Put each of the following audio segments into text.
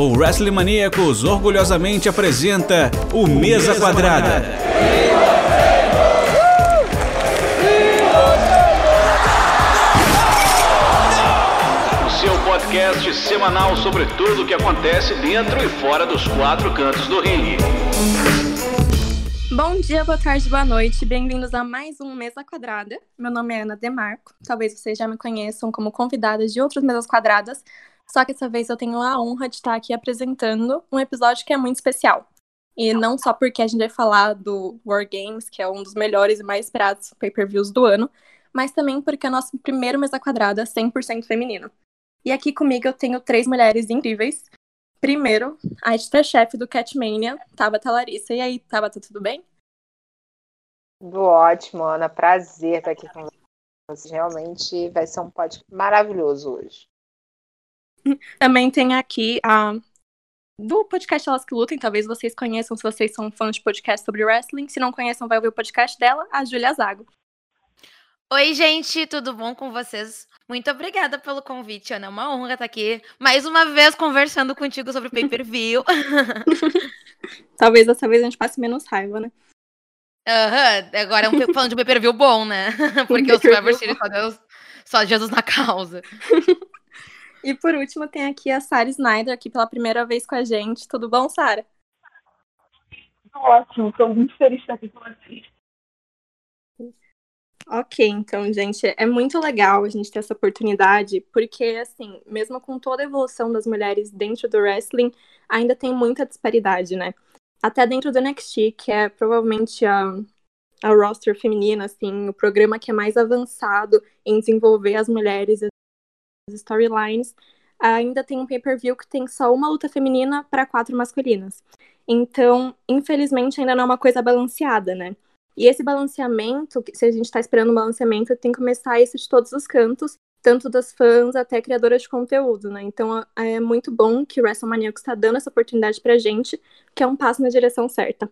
o Wrestling Maníacos orgulhosamente apresenta o Mesa Quadrada. O seu podcast semanal sobre tudo o que acontece dentro e fora dos quatro cantos do ringue. Bom dia, boa tarde, boa noite. Bem-vindos a mais um Mesa Quadrada. Meu nome é Ana Demarco. Talvez vocês já me conheçam como convidada de outras mesas quadradas, só que dessa vez eu tenho a honra de estar aqui apresentando um episódio que é muito especial. E não só porque a gente vai falar do War Games, que é um dos melhores e mais esperados pay-per-views do ano, mas também porque é nosso primeiro mesa quadrada 100% feminino. E aqui comigo eu tenho três mulheres incríveis. Primeiro, a editora-chefe do Catmania, Tabata Larissa. E aí, Tabata, tudo bem? Tudo ótimo, Ana. Prazer estar aqui com vocês. Realmente vai ser um podcast maravilhoso hoje. Também tem aqui a do podcast Elas que Lutem, talvez vocês conheçam se vocês são fãs de podcast sobre wrestling. Se não conhecem, vai ouvir o podcast dela, a Júlia Zago. Oi, gente, tudo bom com vocês? Muito obrigada pelo convite, Ana. É uma honra estar aqui mais uma vez conversando contigo sobre pay-per-view. talvez dessa vez a gente passe menos raiva, né? Aham, uhum. agora é um falando de pay-per-view bom, né? Porque o Survivor Series só Deus, só Jesus na causa. E por último, tem aqui a Sara Snyder, aqui pela primeira vez com a gente. Tudo bom, Sara? Ótimo, estou muito feliz de estar aqui com vocês. Ok, então, gente, é muito legal a gente ter essa oportunidade, porque, assim, mesmo com toda a evolução das mulheres dentro do wrestling, ainda tem muita disparidade, né? Até dentro do NXT, que é provavelmente a, a roster feminina, assim, o programa que é mais avançado em desenvolver as mulheres storylines, ainda tem um pay-per-view que tem só uma luta feminina para quatro masculinas. Então, infelizmente, ainda não é uma coisa balanceada, né? E esse balanceamento, se a gente está esperando um balanceamento, tem que começar isso de todos os cantos, tanto das fãs até criadoras de conteúdo, né? Então é muito bom que o WrestleMania está dando essa oportunidade pra gente, que é um passo na direção certa.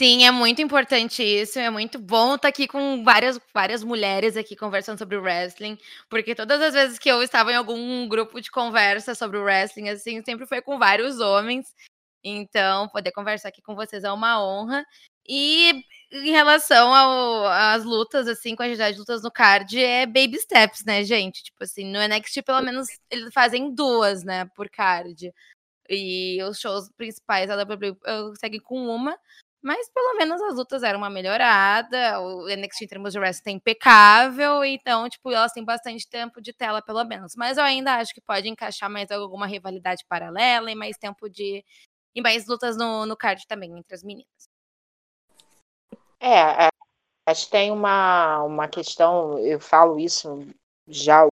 Sim, é muito importante isso. É muito bom estar aqui com várias, várias mulheres aqui conversando sobre wrestling, porque todas as vezes que eu estava em algum grupo de conversa sobre wrestling, assim, sempre foi com vários homens. Então, poder conversar aqui com vocês é uma honra. E em relação às lutas, assim, com a de lutas no card, é baby steps, né, gente? Tipo assim, no NXT, pelo menos, eles fazem duas, né, por card. E os shows principais da WWE seguem com uma. Mas pelo menos as lutas eram uma melhorada, o NXT em termos de wrestling é impecável, então, tipo, elas têm bastante tempo de tela, pelo menos. Mas eu ainda acho que pode encaixar mais alguma rivalidade paralela e mais tempo de. e mais lutas no, no card também, entre as meninas. É, é acho que tem uma, uma questão, eu falo isso já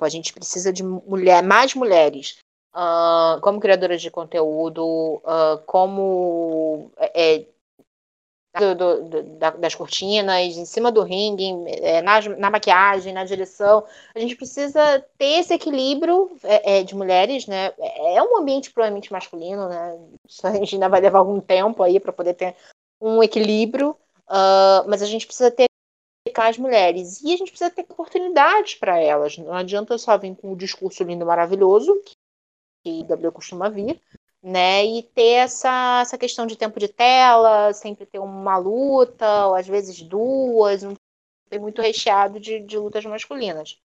a gente precisa de mulher, mais mulheres uh, como criadoras de conteúdo, uh, como é, do, do, da, das cortinas, em cima do ringue, é, na, na, maquiagem, na direção. A gente precisa ter esse equilíbrio é, é de mulheres, né? É, é um ambiente provavelmente masculino, né? Isso a gente ainda vai levar algum tempo aí para poder ter um equilíbrio, uh, mas a gente precisa ter as mulheres e a gente precisa ter oportunidades para elas. Não adianta só vir com o discurso lindo maravilhoso, que W costuma vir, né? E ter essa, essa questão de tempo de tela, sempre ter uma luta, ou às vezes duas, um muito recheado de, de lutas masculinas.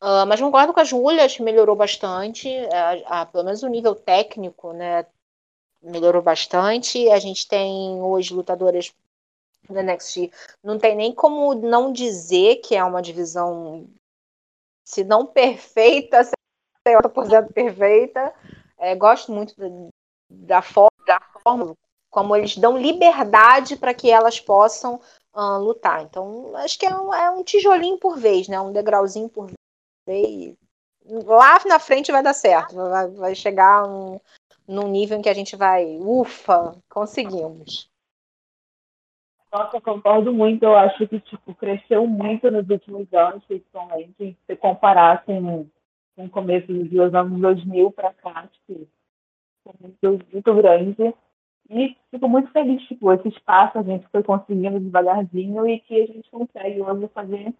Uh, mas concordo com a Júlia, acho que melhorou bastante, a, pelo menos o nível técnico, né? Melhorou bastante. A gente tem hoje lutadoras do NXT. Não tem nem como não dizer que é uma divisão, se não perfeita, 80% perfeita. É, gosto muito da, forma, da forma como eles dão liberdade para que elas possam uh, lutar. Então, acho que é um, é um, tijolinho por vez, né? um degrauzinho por vez. Lá na frente vai dar certo, vai, vai chegar um, num nível em que a gente vai, ufa, conseguimos. Nossa, concordo muito. Eu acho que tipo, cresceu muito nos últimos anos, principalmente, se comparar com com o começo dos anos 2000 para cá, tipo, muito, muito grande. E fico muito feliz, tipo, esse espaço a gente foi conseguindo devagarzinho e que a gente consegue hoje fazer,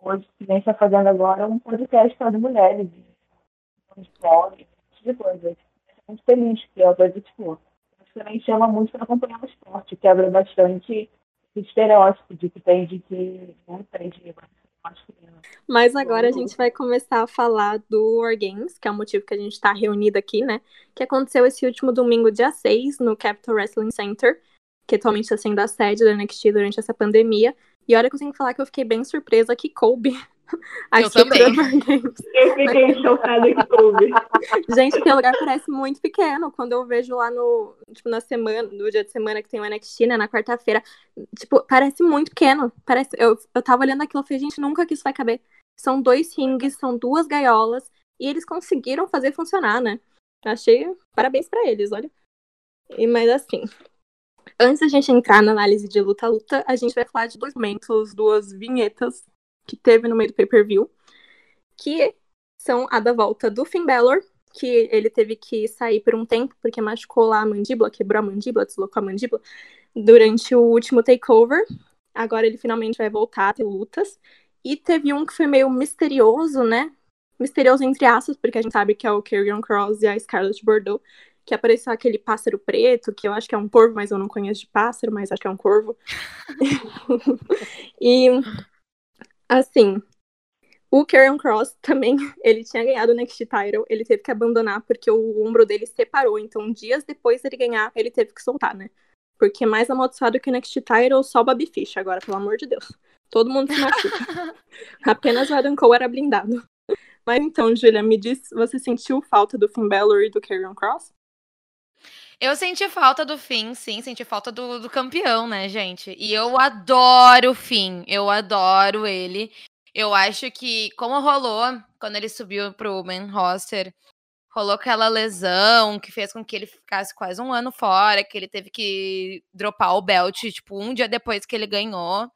hoje, que nem está fazendo agora, um podcast para mulheres, de blog, de coisas. Muito feliz, que é uma coisa, tipo, também chama muito para acompanhar o esporte, quebra bastante o estereótipo de que tem de que não tem de mas agora a gente vai começar a falar do War Games, que é o motivo que a gente está reunido aqui, né? Que aconteceu esse último domingo, dia 6, no Capital Wrestling Center, que atualmente está sendo a sede da NXT durante essa pandemia. E olha que eu tenho que falar que eu fiquei bem surpresa que coube eu também. Eu fiquei chocada que coube. Gente, aquele lugar parece muito pequeno. Quando eu vejo lá no, tipo, na semana, no dia de semana que tem o NXT, né, na quarta-feira, tipo, parece muito pequeno. Parece, eu, eu tava olhando aquilo e falei, gente, nunca que isso vai caber. São dois rings, são duas gaiolas, e eles conseguiram fazer funcionar, né? Achei parabéns para eles, olha. E, mas assim, antes da gente entrar na análise de luta-luta, a gente vai falar de dois momentos, duas vinhetas que teve no meio do pay-per-view, que são a da volta do Finn Balor, que ele teve que sair por um tempo porque machucou lá a mandíbula, quebrou a mandíbula, deslocou a mandíbula durante o último takeover. Agora ele finalmente vai voltar a ter lutas. E teve um que foi meio misterioso, né? Misterioso entre aspas, porque a gente sabe que é o Karrion Cross e a Scarlett Bordeaux, que apareceu aquele pássaro preto, que eu acho que é um corvo, mas eu não conheço de pássaro, mas acho que é um corvo. e Assim, o Karen Cross também, ele tinha ganhado o Next Title, ele teve que abandonar porque o ombro dele separou, então dias depois dele ganhar, ele teve que soltar, né? Porque mais amaldiçoado que o Next Title, só o Bobby Fish agora, pelo amor de Deus. Todo mundo se machuca. Apenas o Adam Cole era blindado. Mas então, Julia, me diz, você sentiu falta do Finn Balor e do Karrion Cross? Eu senti falta do Finn, sim, senti falta do, do campeão, né, gente? E eu adoro o Finn, eu adoro ele. Eu acho que, como rolou quando ele subiu pro main roster, rolou aquela lesão que fez com que ele ficasse quase um ano fora, que ele teve que dropar o belt, tipo, um dia depois que ele ganhou.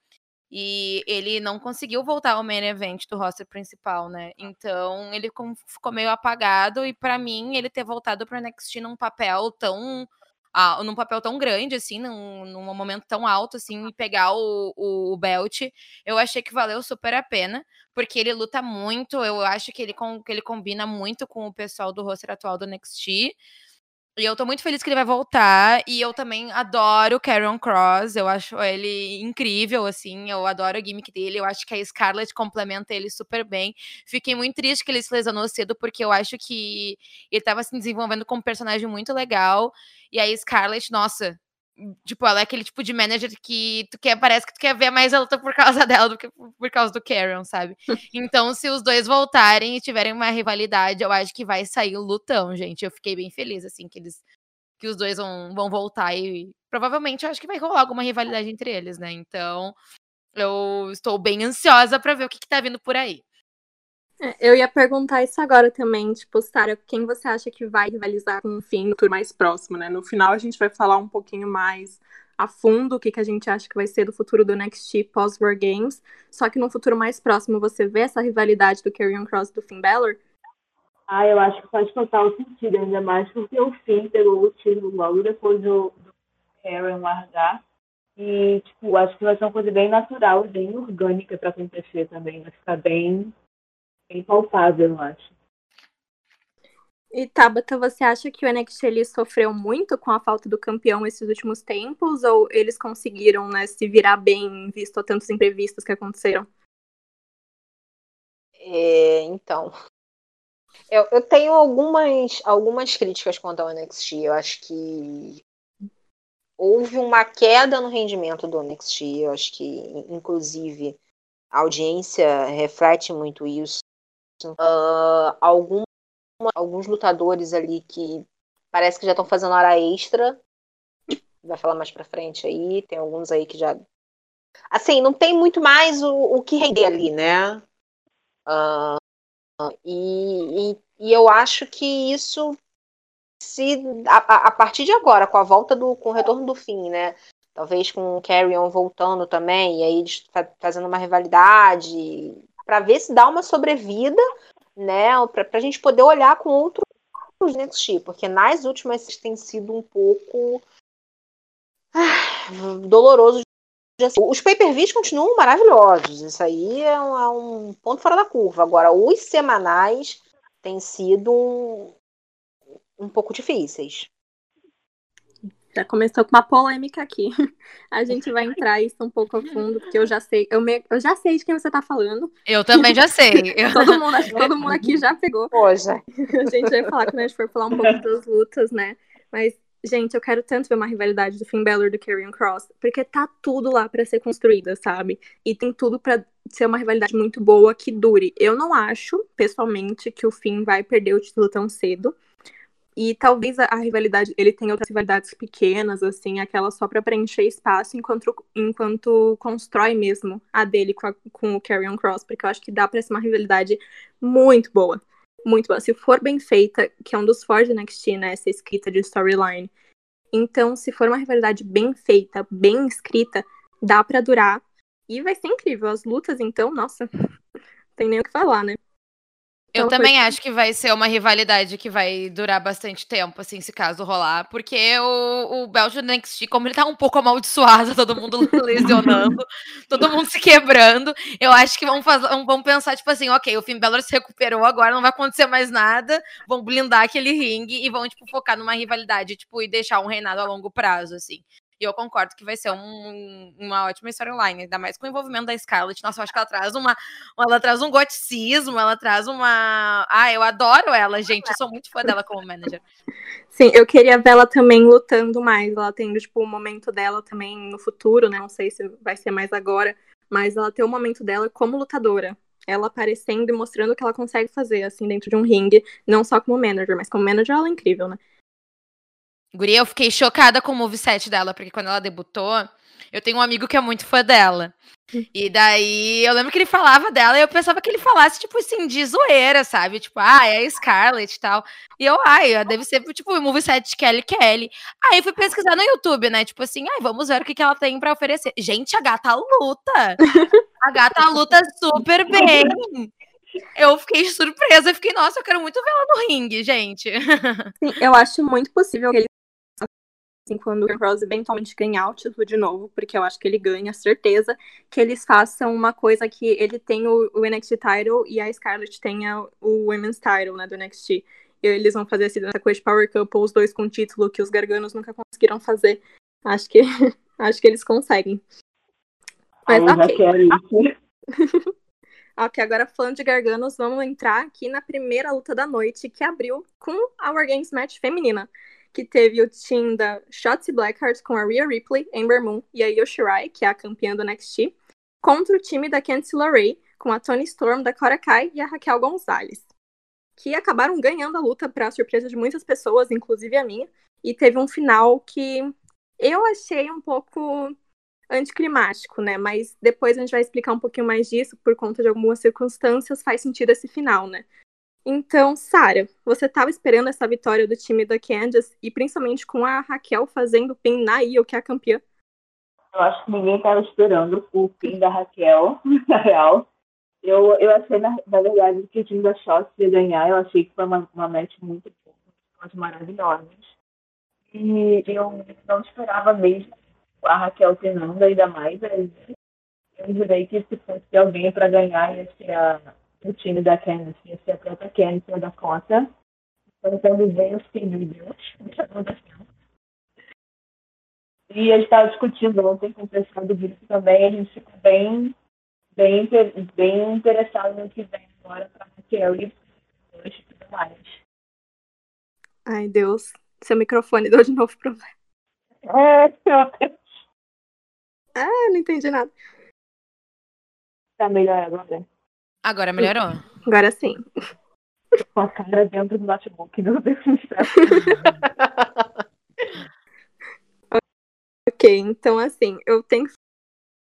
E ele não conseguiu voltar ao main event do roster principal, né? Então ele ficou meio apagado. E para mim, ele ter voltado pro NXT num papel tão. Ah, num papel tão grande, assim, num, num momento tão alto, assim, e pegar o, o, o, belt, eu achei que valeu super a pena, porque ele luta muito, eu acho que ele, com, que ele combina muito com o pessoal do roster atual do NXT. E eu tô muito feliz que ele vai voltar. E eu também adoro Karen Cross. Eu acho ele incrível, assim. Eu adoro a gimmick dele. Eu acho que a Scarlett complementa ele super bem. Fiquei muito triste que ele se lesionou cedo, porque eu acho que ele tava se desenvolvendo como um personagem muito legal. E a Scarlett, nossa, Tipo, ela é aquele tipo de manager que tu quer, parece que tu quer ver mais a luta por causa dela do que por causa do Karen, sabe? Então, se os dois voltarem e tiverem uma rivalidade, eu acho que vai sair o lutão, gente. Eu fiquei bem feliz, assim, que eles que os dois vão, vão voltar e provavelmente eu acho que vai rolar alguma rivalidade entre eles, né? Então, eu estou bem ansiosa para ver o que, que tá vindo por aí. É, eu ia perguntar isso agora também, tipo, Sara, quem você acha que vai rivalizar com o Finn no tour mais próximo, né? No final a gente vai falar um pouquinho mais a fundo o que, que a gente acha que vai ser do futuro do NXT pós-War Games. Só que no futuro mais próximo você vê essa rivalidade do Karrion Cross e do Finn Balor? Ah, eu acho que faz total sentido, ainda mais porque o Finn pegou o título logo depois do, do Karrion largar. E, tipo, acho que vai ser uma coisa bem natural, bem orgânica para acontecer também. Vai ficar bem bem palpável, eu acho. E Tabata, você acha que o NXT ele sofreu muito com a falta do campeão esses últimos tempos? Ou eles conseguiram né, se virar bem, visto a tantos imprevistos que aconteceram? É, então, eu, eu, tenho algumas, algumas críticas quanto ao NXT. Eu acho que houve uma queda no rendimento do NXT. Eu acho que, inclusive, a audiência reflete muito isso. Uh, algum, alguns lutadores ali que parece que já estão fazendo hora extra. Vai falar mais pra frente aí. Tem alguns aí que já. Assim, não tem muito mais o, o que render ali, né? Uh, e, e, e, eu acho que isso se a, a, partir de agora, com a volta do. com o retorno do fim, né? Talvez com o Carrion voltando também, e aí eles fazendo uma rivalidade, para ver se dá uma sobrevida, né? Para a gente poder olhar com outros NXT, porque nas últimas tem sido um pouco ah, doloroso. Os pay-per-views continuam maravilhosos, isso aí é um, é um, ponto fora da curva. Agora, os semanais têm sido um, um pouco difíceis. Já começou com uma polêmica aqui. A gente vai entrar isso um pouco a fundo, porque eu já sei, eu, me, eu já sei de quem você tá falando. Eu também já sei. todo, mundo, acho que todo mundo aqui já pegou. Hoje. A gente vai falar quando a gente for falar um pouco das lutas, né? Mas, gente, eu quero tanto ver uma rivalidade do Finn Balor e do Karrion Cross, porque tá tudo lá para ser construída, sabe? E tem tudo para ser uma rivalidade muito boa que dure. Eu não acho, pessoalmente, que o Finn vai perder o título tão cedo. E talvez a, rivalidade, ele tenha outras rivalidades pequenas, assim, aquela só para preencher espaço enquanto, enquanto constrói mesmo a dele com, a, com o Carrion Cross, porque eu acho que dá pra ser uma rivalidade muito boa. Muito boa. Se for bem feita, que é um dos fortes do NXT, né? Essa escrita de storyline. Então, se for uma rivalidade bem feita, bem escrita, dá para durar. E vai ser incrível. As lutas, então, nossa, tem nem o que falar, né? Eu então, também foi... acho que vai ser uma rivalidade que vai durar bastante tempo, assim, se caso rolar. Porque o, o Belgian NXT, como ele tá um pouco amaldiçoado, todo mundo lesionando, todo mundo se quebrando, eu acho que vão, fazer, vão pensar, tipo assim, ok, o Finn Balor se recuperou agora, não vai acontecer mais nada, vão blindar aquele ringue e vão, tipo, focar numa rivalidade, tipo, e deixar um reinado a longo prazo, assim. E eu concordo que vai ser um, uma ótima storyline, ainda mais com o envolvimento da Scarlett. Nossa, eu acho que ela traz uma. Ela traz um goticismo, ela traz uma. Ah, eu adoro ela, gente. Eu sou muito fã dela como manager. Sim, eu queria ver ela também lutando mais. Ela tendo, tipo, o um momento dela também no futuro, né? Não sei se vai ser mais agora. Mas ela tem o um momento dela como lutadora ela aparecendo e mostrando o que ela consegue fazer, assim, dentro de um ringue, não só como manager, mas como manager ela é incrível, né? Guria, eu fiquei chocada com o moveset dela, porque quando ela debutou, eu tenho um amigo que é muito fã dela. E daí eu lembro que ele falava dela e eu pensava que ele falasse, tipo assim, de zoeira, sabe? Tipo, ah, é a Scarlett e tal. E eu, ai, deve ser, tipo, o moveset de Kelly Kelly. Aí fui pesquisar no YouTube, né? Tipo assim, ai, vamos ver o que, que ela tem pra oferecer. Gente, a gata luta! A gata luta super bem! Eu fiquei surpresa, eu fiquei, nossa, eu quero muito ver ela no ringue, gente. Sim, eu acho muito possível que ele assim, quando o Rose eventualmente ganhar o título de novo, porque eu acho que ele ganha, certeza, que eles façam uma coisa que ele tem o, o NXT title e a Scarlett tenha o Women's title, né, do NXT. E eles vão fazer essa coisa de Power Couple, os dois com título que os garganos nunca conseguiram fazer. Acho que, acho que eles conseguem. Mas eu ok. ok, agora falando de garganos, vamos entrar aqui na primeira luta da noite, que abriu com a War Games Match feminina que teve o team da Shotzi Blackheart com a Rhea Ripley, Ember Moon e a Io Shirai, que é a campeã do NXT, contra o time da Candice LeRae com a Tony Storm da Cora Kai e a Raquel Gonzalez, que acabaram ganhando a luta para surpresa de muitas pessoas, inclusive a minha, e teve um final que eu achei um pouco anticlimático, né? Mas depois a gente vai explicar um pouquinho mais disso, por conta de algumas circunstâncias, faz sentido esse final, né? Então, Sara, você estava esperando essa vitória do time da Kansas e principalmente com a Raquel fazendo pin na Io, que é a campeã? Eu acho que ninguém estava esperando o pin da Raquel, na real. Eu, eu achei, na, na verdade, que o time da Shots ia ganhar. Eu achei que foi uma, uma match muito boa, maravilhosas. E eu não esperava mesmo a Raquel pinando ainda mais. Eu jurei que se fosse alguém para ganhar ia ser a o time da Candice ia ser a própria Candice da conta. Então, quando veio, eu fiquei, meu Deus, o que aconteceu? E a gente estava discutindo ontem com o pessoal do grupo também, a gente ficou bem, bem, bem interessado no que vem agora para a Raquel e tudo mais. Ai, Deus. Seu microfone deu de novo problema. É, meu Deus. Ah, não entendi nada. Tá melhor agora. Agora melhorou. Agora sim. Com a cara dentro do notebook, meu Deus do céu. ok, então assim, eu tenho que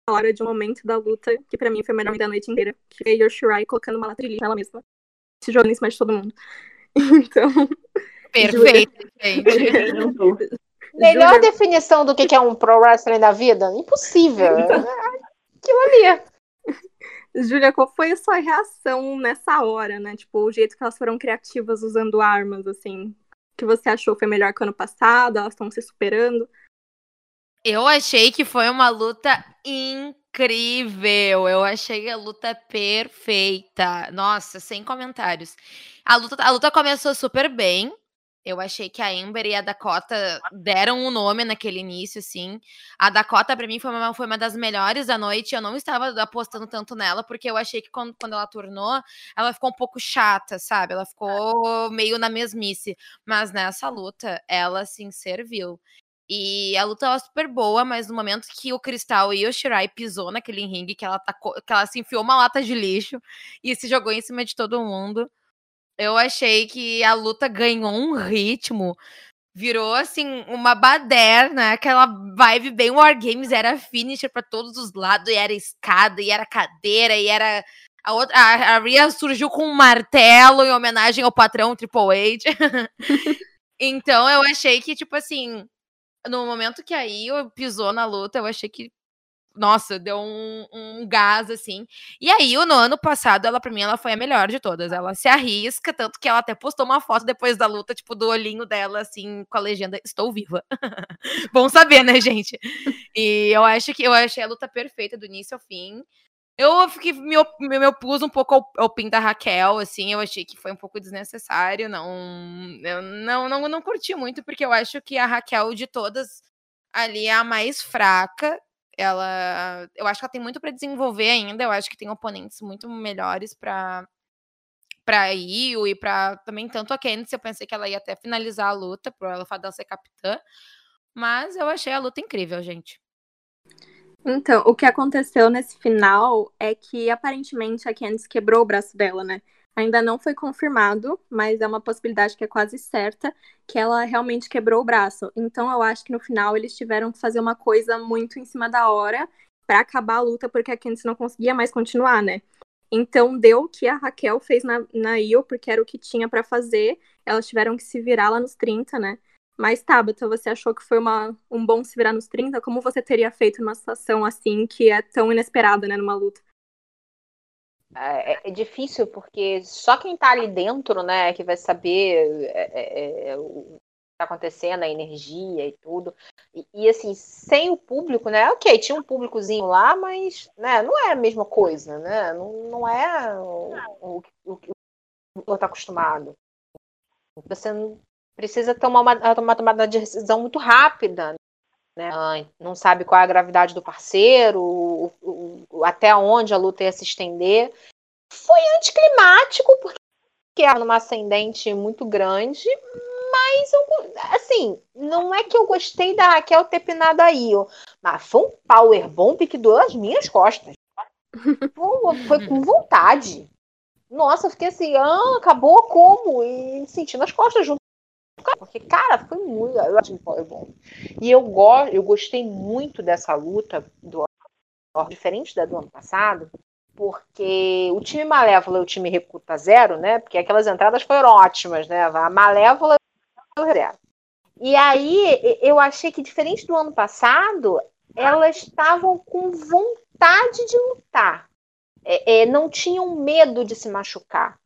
falar de um momento da luta que pra mim foi o melhor da noite inteira, que foi a Shirai colocando uma lata de lixo nela mesma, se jogando em cima de todo mundo. Então. Perfeito, gente. Melhor definição do que é um pro wrestling da vida? Impossível. Aquilo ali. Júlia, qual foi a sua reação nessa hora, né? Tipo, o jeito que elas foram criativas usando armas, assim. que você achou foi melhor que o ano passado? Elas estão se superando? Eu achei que foi uma luta incrível. Eu achei a luta perfeita. Nossa, sem comentários. A luta, a luta começou super bem. Eu achei que a Amber e a Dakota deram um nome naquele início, assim. A Dakota, para mim, foi uma, foi uma das melhores da noite. Eu não estava apostando tanto nela, porque eu achei que quando, quando ela tornou, ela ficou um pouco chata, sabe? Ela ficou meio na mesmice. Mas nessa luta, ela, assim, serviu. E a luta tava super boa, mas no momento que o Cristal e o Shirai pisou naquele ringue, que ela, tacou, que ela se enfiou uma lata de lixo e se jogou em cima de todo mundo eu achei que a luta ganhou um ritmo, virou assim uma baderna, aquela vibe bem War Games, era finisher para todos os lados, e era escada, e era cadeira, e era a outra a, a Rhea surgiu com um martelo em homenagem ao patrão Triple H. então eu achei que tipo assim, no momento que aí eu pisou na luta, eu achei que nossa, deu um, um, gás, assim. E aí, no ano passado, ela, pra mim, ela foi a melhor de todas. Ela se arrisca, tanto que ela até postou uma foto depois da luta, tipo, do olhinho dela, assim, com a legenda Estou viva. Bom saber, né, gente? E eu acho que eu achei a luta perfeita do início ao fim. Eu fiquei, me, me, me opus um pouco ao, ao pin da Raquel, assim, eu achei que foi um pouco desnecessário, não, eu não, não, não curti muito, porque eu acho que a Raquel de todas ali é a mais fraca, ela, eu acho que ela tem muito para desenvolver ainda. Eu acho que tem oponentes muito melhores para para Io e para também tanto a Candice, eu pensei que ela ia até finalizar a luta por ela fazer ser capitã, mas eu achei a luta incrível, gente. Então, o que aconteceu nesse final é que aparentemente a Candice quebrou o braço dela, né? Ainda não foi confirmado, mas é uma possibilidade que é quase certa que ela realmente quebrou o braço. Então eu acho que no final eles tiveram que fazer uma coisa muito em cima da hora para acabar a luta, porque a Candice não conseguia mais continuar, né? Então deu o que a Raquel fez na, na Io, porque era o que tinha para fazer. Elas tiveram que se virar lá nos 30, né? Mas, Tabata, você achou que foi uma, um bom se virar nos 30? Como você teria feito numa situação assim, que é tão inesperada, né, numa luta? É, é, é, difícil porque só quem está ali dentro, né, que vai saber é, é, é o que está acontecendo, a energia e tudo. E, e, assim, sem o público, né, ok, tinha um públicozinho lá, mas né, não é a mesma coisa, né, não, não é o, o, que eu está acostumado. Você precisa tomar uma, uma tomada de decisão muito rápida, né? Não sabe qual é a gravidade do parceiro, o, o, até onde a luta ia se estender. Foi anticlimático, porque era numa ascendente muito grande, mas eu, assim, não é que eu gostei da Raquel ter pinado aí, mas foi um power bomb que doeu as minhas costas. Pô, foi com vontade. Nossa, eu fiquei assim, ah, acabou como? E sentindo as costas junto porque, cara, foi muito. Eu acho que bom. E eu, go eu gostei muito dessa luta do diferente da do ano passado, porque o time Malévola e o time Recuta zero, né? Porque aquelas entradas foram ótimas, né? A Malévola zero. E aí eu achei que, diferente do ano passado, elas estavam com vontade de lutar. É, é, não tinham medo de se machucar.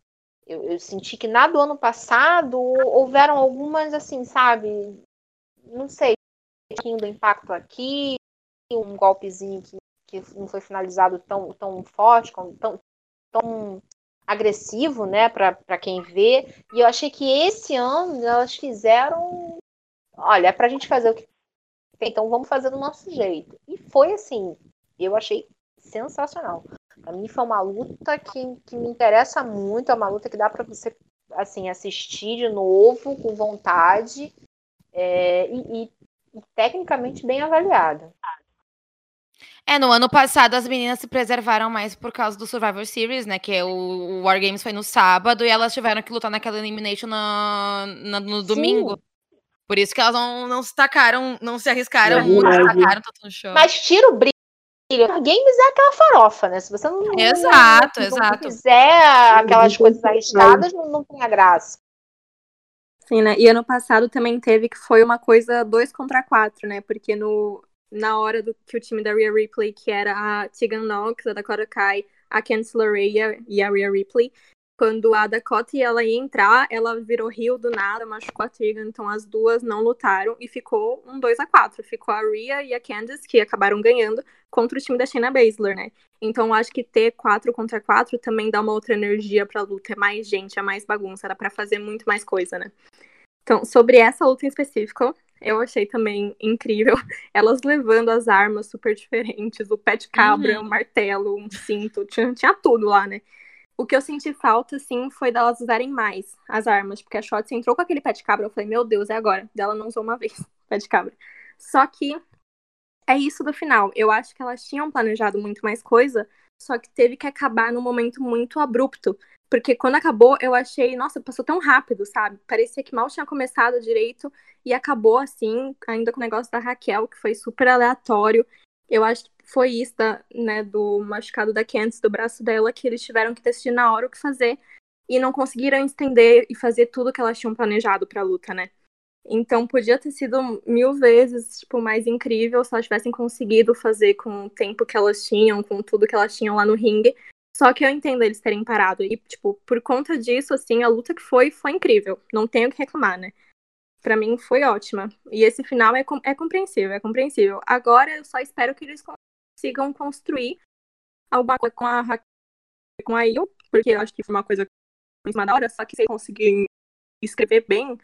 Eu, eu, senti que na do ano passado houveram algumas, assim, sabe? Não sei, um pouquinho do impacto aqui, um golpezinho que, que não foi finalizado tão, tão forte, tão, tão agressivo, né, para quem vê. E eu achei que esse ano elas fizeram. Olha, é pra gente fazer o que tem, então vamos fazer do nosso jeito. E foi assim, eu achei sensacional. Para mim foi uma luta que, que me interessa muito, é uma luta que dá para você assim assistir de novo com vontade é, e, e, e tecnicamente bem avaliada. É, no ano passado as meninas se preservaram mais por causa do Survivor Series, né? Que é o, o War Games foi no sábado e elas tiveram que lutar naquela Elimination no, no domingo. Sim. Por isso que elas não, não se tacaram, não se arriscaram, não se tacaram tanto no show. Mas tira o brilho Games é aquela farofa, né? Se você não, exato, não, exato. quiser aquelas coisas arriscadas, não, não tem a graça. Sim, né? E ano passado também teve que foi uma coisa dois contra quatro, né? Porque no, na hora do que o time da Rhea Ripley, que era a Tegan Knox, a Dakota Kai, a Candice LeRae e a Rhea Ripley, quando a Dakota ela ia entrar, ela virou rio do nada, machucou a Tegan, então as duas não lutaram e ficou um 2 a 4 Ficou a Rhea e a Candice, que acabaram ganhando, contra o time da Shayna Baszler, né? Então acho que ter 4 contra 4 também dá uma outra energia pra luta, é mais gente, é mais bagunça, dá pra fazer muito mais coisa, né? Então, sobre essa luta em específico, eu achei também incrível. Elas levando as armas super diferentes, o pé de cabra, Uhum. um martelo, um cinto, tinha, tinha tudo lá, né? O que eu senti falta, assim, foi delas usarem mais as armas, porque a Shotzi entrou com aquele pé de cabra, eu falei, meu Deus, é agora. Dela não usou uma vez pé de cabra. Só que é isso do final. Eu acho que elas tinham planejado muito mais coisa, só que teve que acabar num momento muito abrupto. Porque quando acabou, eu achei, nossa, passou tão rápido, sabe? Parecia que mal tinha começado direito e acabou assim, ainda com o negócio da Raquel, que foi super aleatório. Eu acho que foi isso, da, né, do machucado da Candice, do braço dela, que eles tiveram que decidir na hora o que fazer e não conseguiram estender e fazer tudo que elas tinham planejado pra luta, né? Então podia ter sido mil vezes, tipo, mais incrível se elas tivessem conseguido fazer com o tempo que elas tinham, com tudo que elas tinham lá no ringue. Só que eu entendo eles terem parado. E, tipo, por conta disso, assim, a luta que foi, foi incrível. Não tenho o que reclamar, né? Pra mim foi ótima. E esse final é, com- é compreensível, é compreensível. Agora eu só espero que eles consigam construir alguma coisa com a Ra- com a Io, porque eu acho que foi uma coisa em cima da hora, só que se conseguirem escrever bem,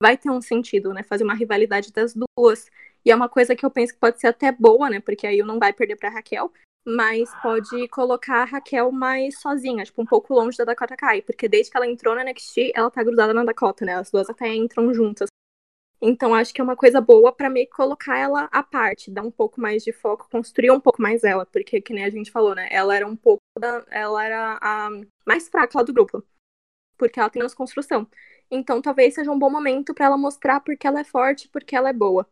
vai ter um sentido, né? Fazer uma rivalidade das duas. E é uma coisa que eu penso que pode ser até boa, né? Porque aí eu não vai perder pra Raquel, mas pode colocar a Raquel mais sozinha, tipo, um pouco longe da Dakota Kai, porque desde que ela entrou na NXT, ela tá grudada na Dakota, né? As duas até entram juntas. Então acho que é uma coisa boa pra meio que colocar ela à parte, dar um pouco mais de foco, construir um pouco mais ela, porque que nem a gente falou, né? Ela era um pouco da, ela era a mais fraca lá do grupo, porque ela tem menos construção. Então talvez seja um bom momento pra ela mostrar porque ela é forte, porque ela é boa.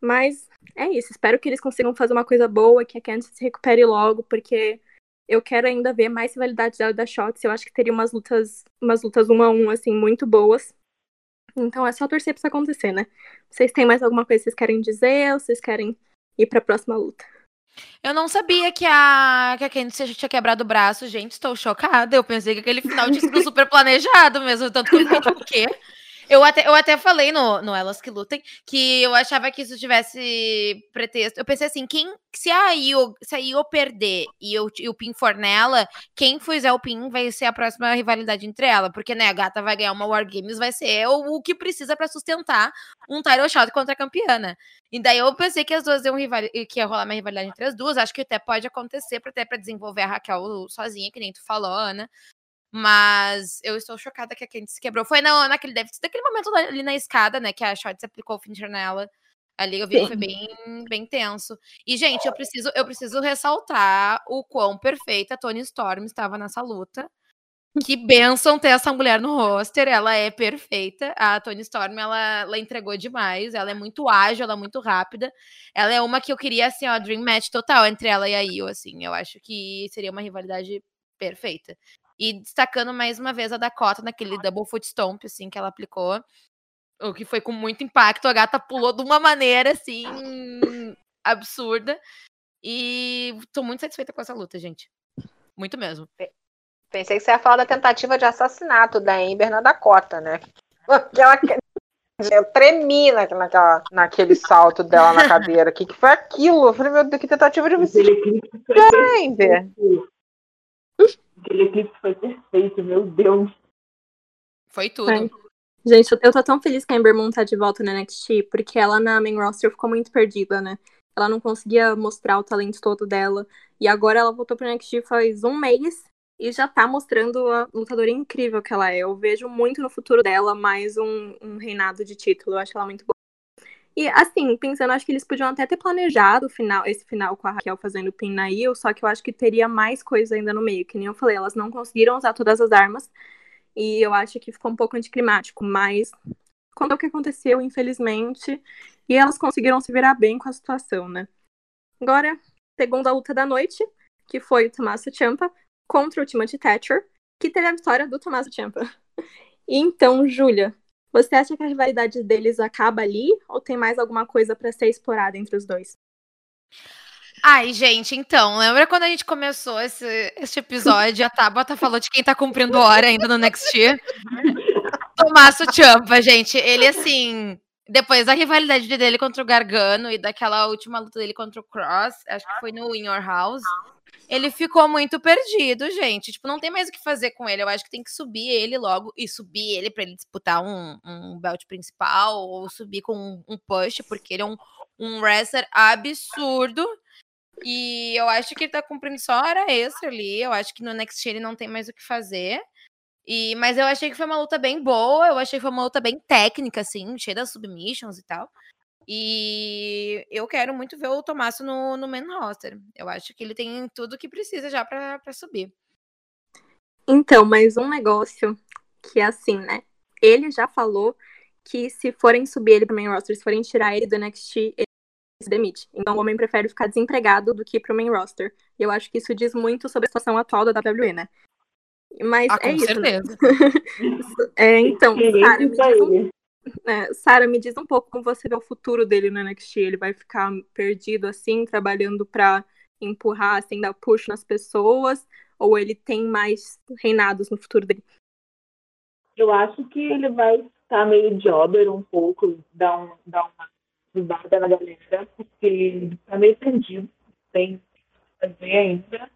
Mas é isso, espero que eles consigam fazer uma coisa boa, que a Candice se recupere logo, porque eu quero ainda ver mais rivalidade dela da Shots. Eu acho que teria umas lutas, umas lutas um a um, assim, muito boas. Então é só torcer pra isso acontecer, né? Vocês têm mais alguma coisa que vocês querem dizer ou vocês querem ir pra próxima luta? Eu não sabia que a, que a Candice tinha quebrado o braço, gente. Estou chocada. Eu pensei que aquele final tinha sido super planejado mesmo. Tanto que eu fiquei tipo, o quê? Eu até, eu até falei no, no Elas que Lutem que eu achava que isso tivesse pretexto. Eu pensei assim: quem, se a Io, se a Io perder e, eu, e o Pin for nela, quem fizer o Pin vai ser a próxima rivalidade entre ela. Porque, né, a gata vai ganhar uma War Games, vai ser o, o que precisa pra sustentar um title shot contra a campeã. né? E daí eu pensei que as duas iam rival... que ia rolar uma rivalidade entre as duas. Acho que até pode acontecer, até pra desenvolver a Raquel sozinha, que nem tu falou, Ana. Mas eu estou chocada que a Candice se quebrou. Foi na, naquele, daquele momento ali na escada, né? Que a Shorts aplicou o finisher nela. Ali eu vi que foi bem, bem tenso. E, gente, eu preciso, eu preciso ressaltar o quão perfeita a Tony Storm estava nessa luta. Que benção ter essa mulher no roster, ela é perfeita. A Tony Storm, ela, ela entregou demais, ela é muito ágil, ela é muito rápida. Ela é uma que eu queria, assim, ó, dream match total entre ela e a Io, assim. Eu acho que seria uma rivalidade perfeita. E destacando mais uma vez a Dakota naquele double foot stomp, assim, que ela aplicou. O que foi com muito impacto. A gata pulou de uma maneira, assim, absurda. E tô muito satisfeita com essa luta, gente. Muito mesmo. Pensei que você ia falar da tentativa de assassinato da Ember na Dakota, né? Aquela... Eu tremi na- naquela, naquele salto dela na cadeira. O que, que foi aquilo? Eu falei, meu Deus, que tentativa de da Ember. Aquele eclipse foi perfeito, meu Deus. Foi tudo. É. Gente, eu tô tão feliz que a Ember Moon tá de volta na NXT, porque ela na main roster ficou muito perdida, né? Ela não conseguia mostrar o talento todo dela. E agora ela voltou pra NXT faz um mês e já tá mostrando a lutadora incrível que ela é. Eu vejo muito no futuro dela mais um, um reinado de título. Eu acho ela muito boa. E assim, pensando, acho que eles podiam até ter planejado o final, esse final com a Raquel fazendo pin na Io, só que eu acho que teria mais coisa ainda no meio. Que nem eu falei, elas não conseguiram usar todas as armas. E eu acho que ficou um pouco anticlimático, mas conta o que aconteceu, infelizmente. E elas conseguiram se virar bem com a situação, né? Agora, segunda luta da noite, que foi o Tommaso Ciampa contra o Timothy Thatcher, que teve a vitória do Tommaso Ciampa. Então, Júlia, você acha que a rivalidade deles acaba ali ou tem mais alguma coisa pra ser explorada entre os dois? Ai, gente, então, lembra quando a gente começou esse, esse episódio? A Tabata falou de quem tá cumprindo hora ainda no Next Year. Tomasso Ciampa, gente. Ele, assim, depois da rivalidade dele contra o Gargano e daquela última luta dele contra o Cross, acho que foi no In Your House. Ele ficou muito perdido, gente. Tipo, não tem mais o que fazer com ele. Eu acho que tem que subir ele logo e subir ele para ele disputar um, um belt principal ou subir com um, um push, porque ele é um, um wrestler absurdo. E eu acho que ele tá cumprindo só hora extra ali. Eu acho que no Next ele não tem mais o que fazer. E, mas eu achei que foi uma luta bem boa, eu achei que foi uma luta bem técnica, assim, cheia das submissions e tal. E eu quero muito ver o Tomasso no, no main roster. Eu acho que ele tem tudo que precisa já para subir. Então, mas um negócio que é assim, né? Ele já falou que se forem subir ele pro main roster, se forem tirar ele do NXT, ele se demite. Então o homem prefere ficar desempregado do que ir pro main roster. E eu acho que isso diz muito sobre a situação atual da WWE, né? Mas ah, é com isso. certeza. é, então, Sara, me, diz pra um, ele. É, Sara, me diz um pouco como você vê o futuro dele no NXT. Ele vai ficar perdido assim, trabalhando pra empurrar, assim, dar push nas pessoas? Ou ele tem mais reinados no futuro dele? Eu acho que ele vai estar meio jobber um pouco, dar, um, dar uma ajudada na galera, porque ele tá meio perdido, que fazer ainda.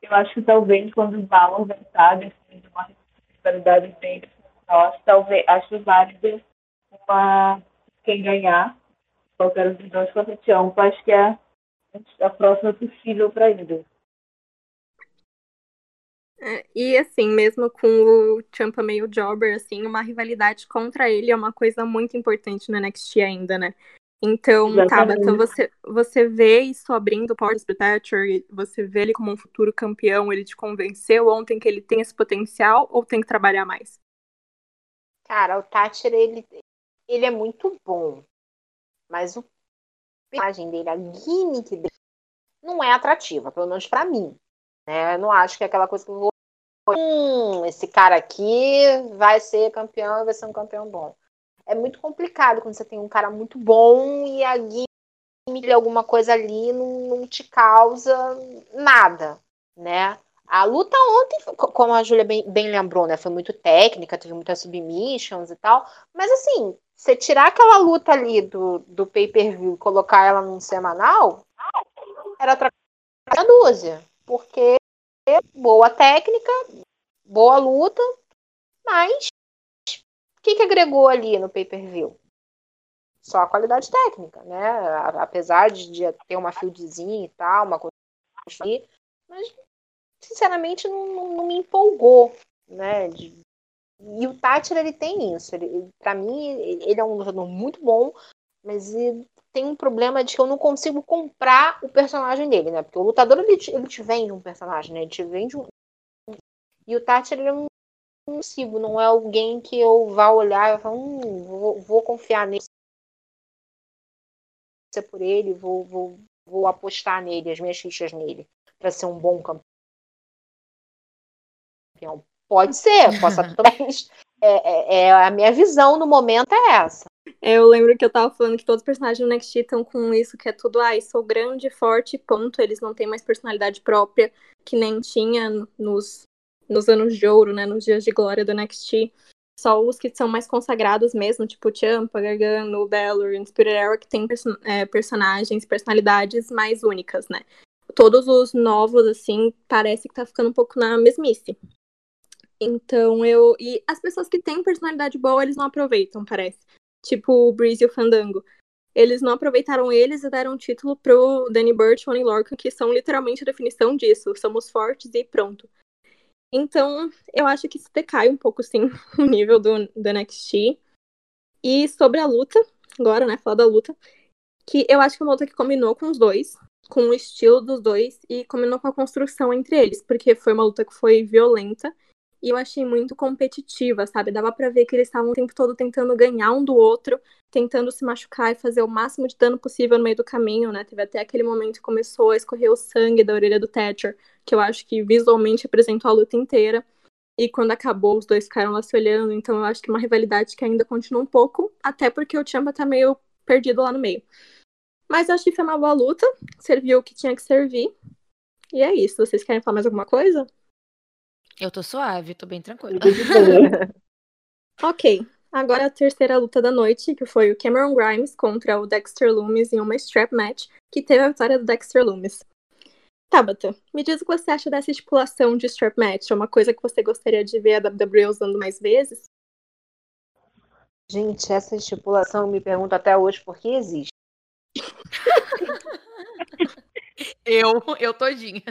Eu acho que talvez quando o Balon voltar, definindo uma responsabilidade dele, nós, talvez, acho válido uma, quem ganhar, qualquer dos dois competição, eu acho que é a próxima possível para ele. É, e assim, mesmo com o Champa meio jobber, assim, uma rivalidade contra ele é uma coisa muito importante no NXT ainda, né? Então, Exatamente. Tabata, você, você vê isso abrindo portas pro Thatcher, e você vê ele como um futuro campeão, ele te convenceu ontem que ele tem esse potencial ou tem que trabalhar mais? Cara, o Thatcher, ele, ele é muito bom. Mas o personagem dele, a gimmick dele, não é atrativa, pelo menos pra mim. Né? Eu não acho que é aquela coisa que eu vou. Hum, esse cara aqui vai ser campeão e vai ser um campeão bom. É muito complicado quando você tem um cara muito bom e a gimmick alguma coisa ali não, não te causa nada, né? A luta ontem, co- como a Júlia bem, bem lembrou, né? Foi muito técnica, teve muitas submissions e tal. Mas assim, você tirar aquela luta ali do, do pay-per-view e colocar ela num semanal, era outra meia dúzia. Porque boa técnica, boa luta, mas o que, que agregou ali no pay-per-view? Só a qualidade técnica, né? A- Apesar de, ter uma fieldzinha e tal, uma coisa ali, mas sinceramente não, não- não me empolgou, né? De- e o Thatcher, ele tem isso. Ele, pra mim, ele é um lutador muito bom, mas ele tem um problema de que eu não consigo comprar o personagem dele, né? Porque o lutador, ele te, ele te vende um personagem, né? Ele te vende um... E o Thatcher, ele é um consigo, não é alguém que eu vá olhar e falar, hum, vou, vou confiar nele ser por ele, vou, vou, vou apostar nele, as minhas fichas nele, para ser um bom campeão. Pode ser, posso até, é, é, é, a minha visão no momento é essa. Eu lembro que eu tava falando que todos os personagens do NXT estão com isso, que é tudo, ai, sou grande, forte, ponto. Eles não têm mais personalidade própria, que nem tinha nos, nos anos de ouro, né, nos dias de glória do NXT. Só os que são mais consagrados mesmo, tipo Champa, Gargano, e Spirit Era, que tem perso é, personagens, personalidades mais únicas, né. Todos os novos, assim, parece que tá ficando um pouco na mesmice. Então eu. E as pessoas que têm personalidade boa, eles não aproveitam, parece. Tipo o Breeze e o Fandango. Eles não aproveitaram eles e deram título pro Danny Burch e Tony Lorcan, que são literalmente a definição disso. Somos fortes e pronto. Então, eu acho que isso decai um pouco, sim, o nível do, do NXT. E sobre a luta, agora, né, falar da luta, que eu acho que é uma luta que combinou com os dois, com o estilo dos dois e combinou com a construção entre eles, porque foi uma luta que foi violenta e eu achei muito competitiva, sabe? Dava pra ver que eles estavam o tempo todo tentando ganhar um do outro, tentando se machucar e fazer o máximo de dano possível no meio do caminho, né? Teve até aquele momento que começou a escorrer o sangue da orelha do Thatcher, que eu acho que visualmente representou a luta inteira. E quando acabou, os dois ficaram lá se olhando, então eu acho que é uma rivalidade que ainda continua um pouco, até porque o Ciampa tá meio perdido lá no meio. Mas eu acho que foi uma boa luta, serviu o que tinha que servir. E é isso. Vocês querem falar mais alguma coisa? Eu tô suave, tô bem tranquila. Ok, agora a terceira luta da noite, que foi o Cameron Grimes contra o Dexter Loomis em uma strap match, que teve a vitória do Dexter Loomis. Tabata, me diz o que você acha dessa estipulação de strap match. É uma coisa que você gostaria de ver a WWE usando mais vezes? Gente, essa estipulação me pergunto até hoje por que existe. eu, eu todinha.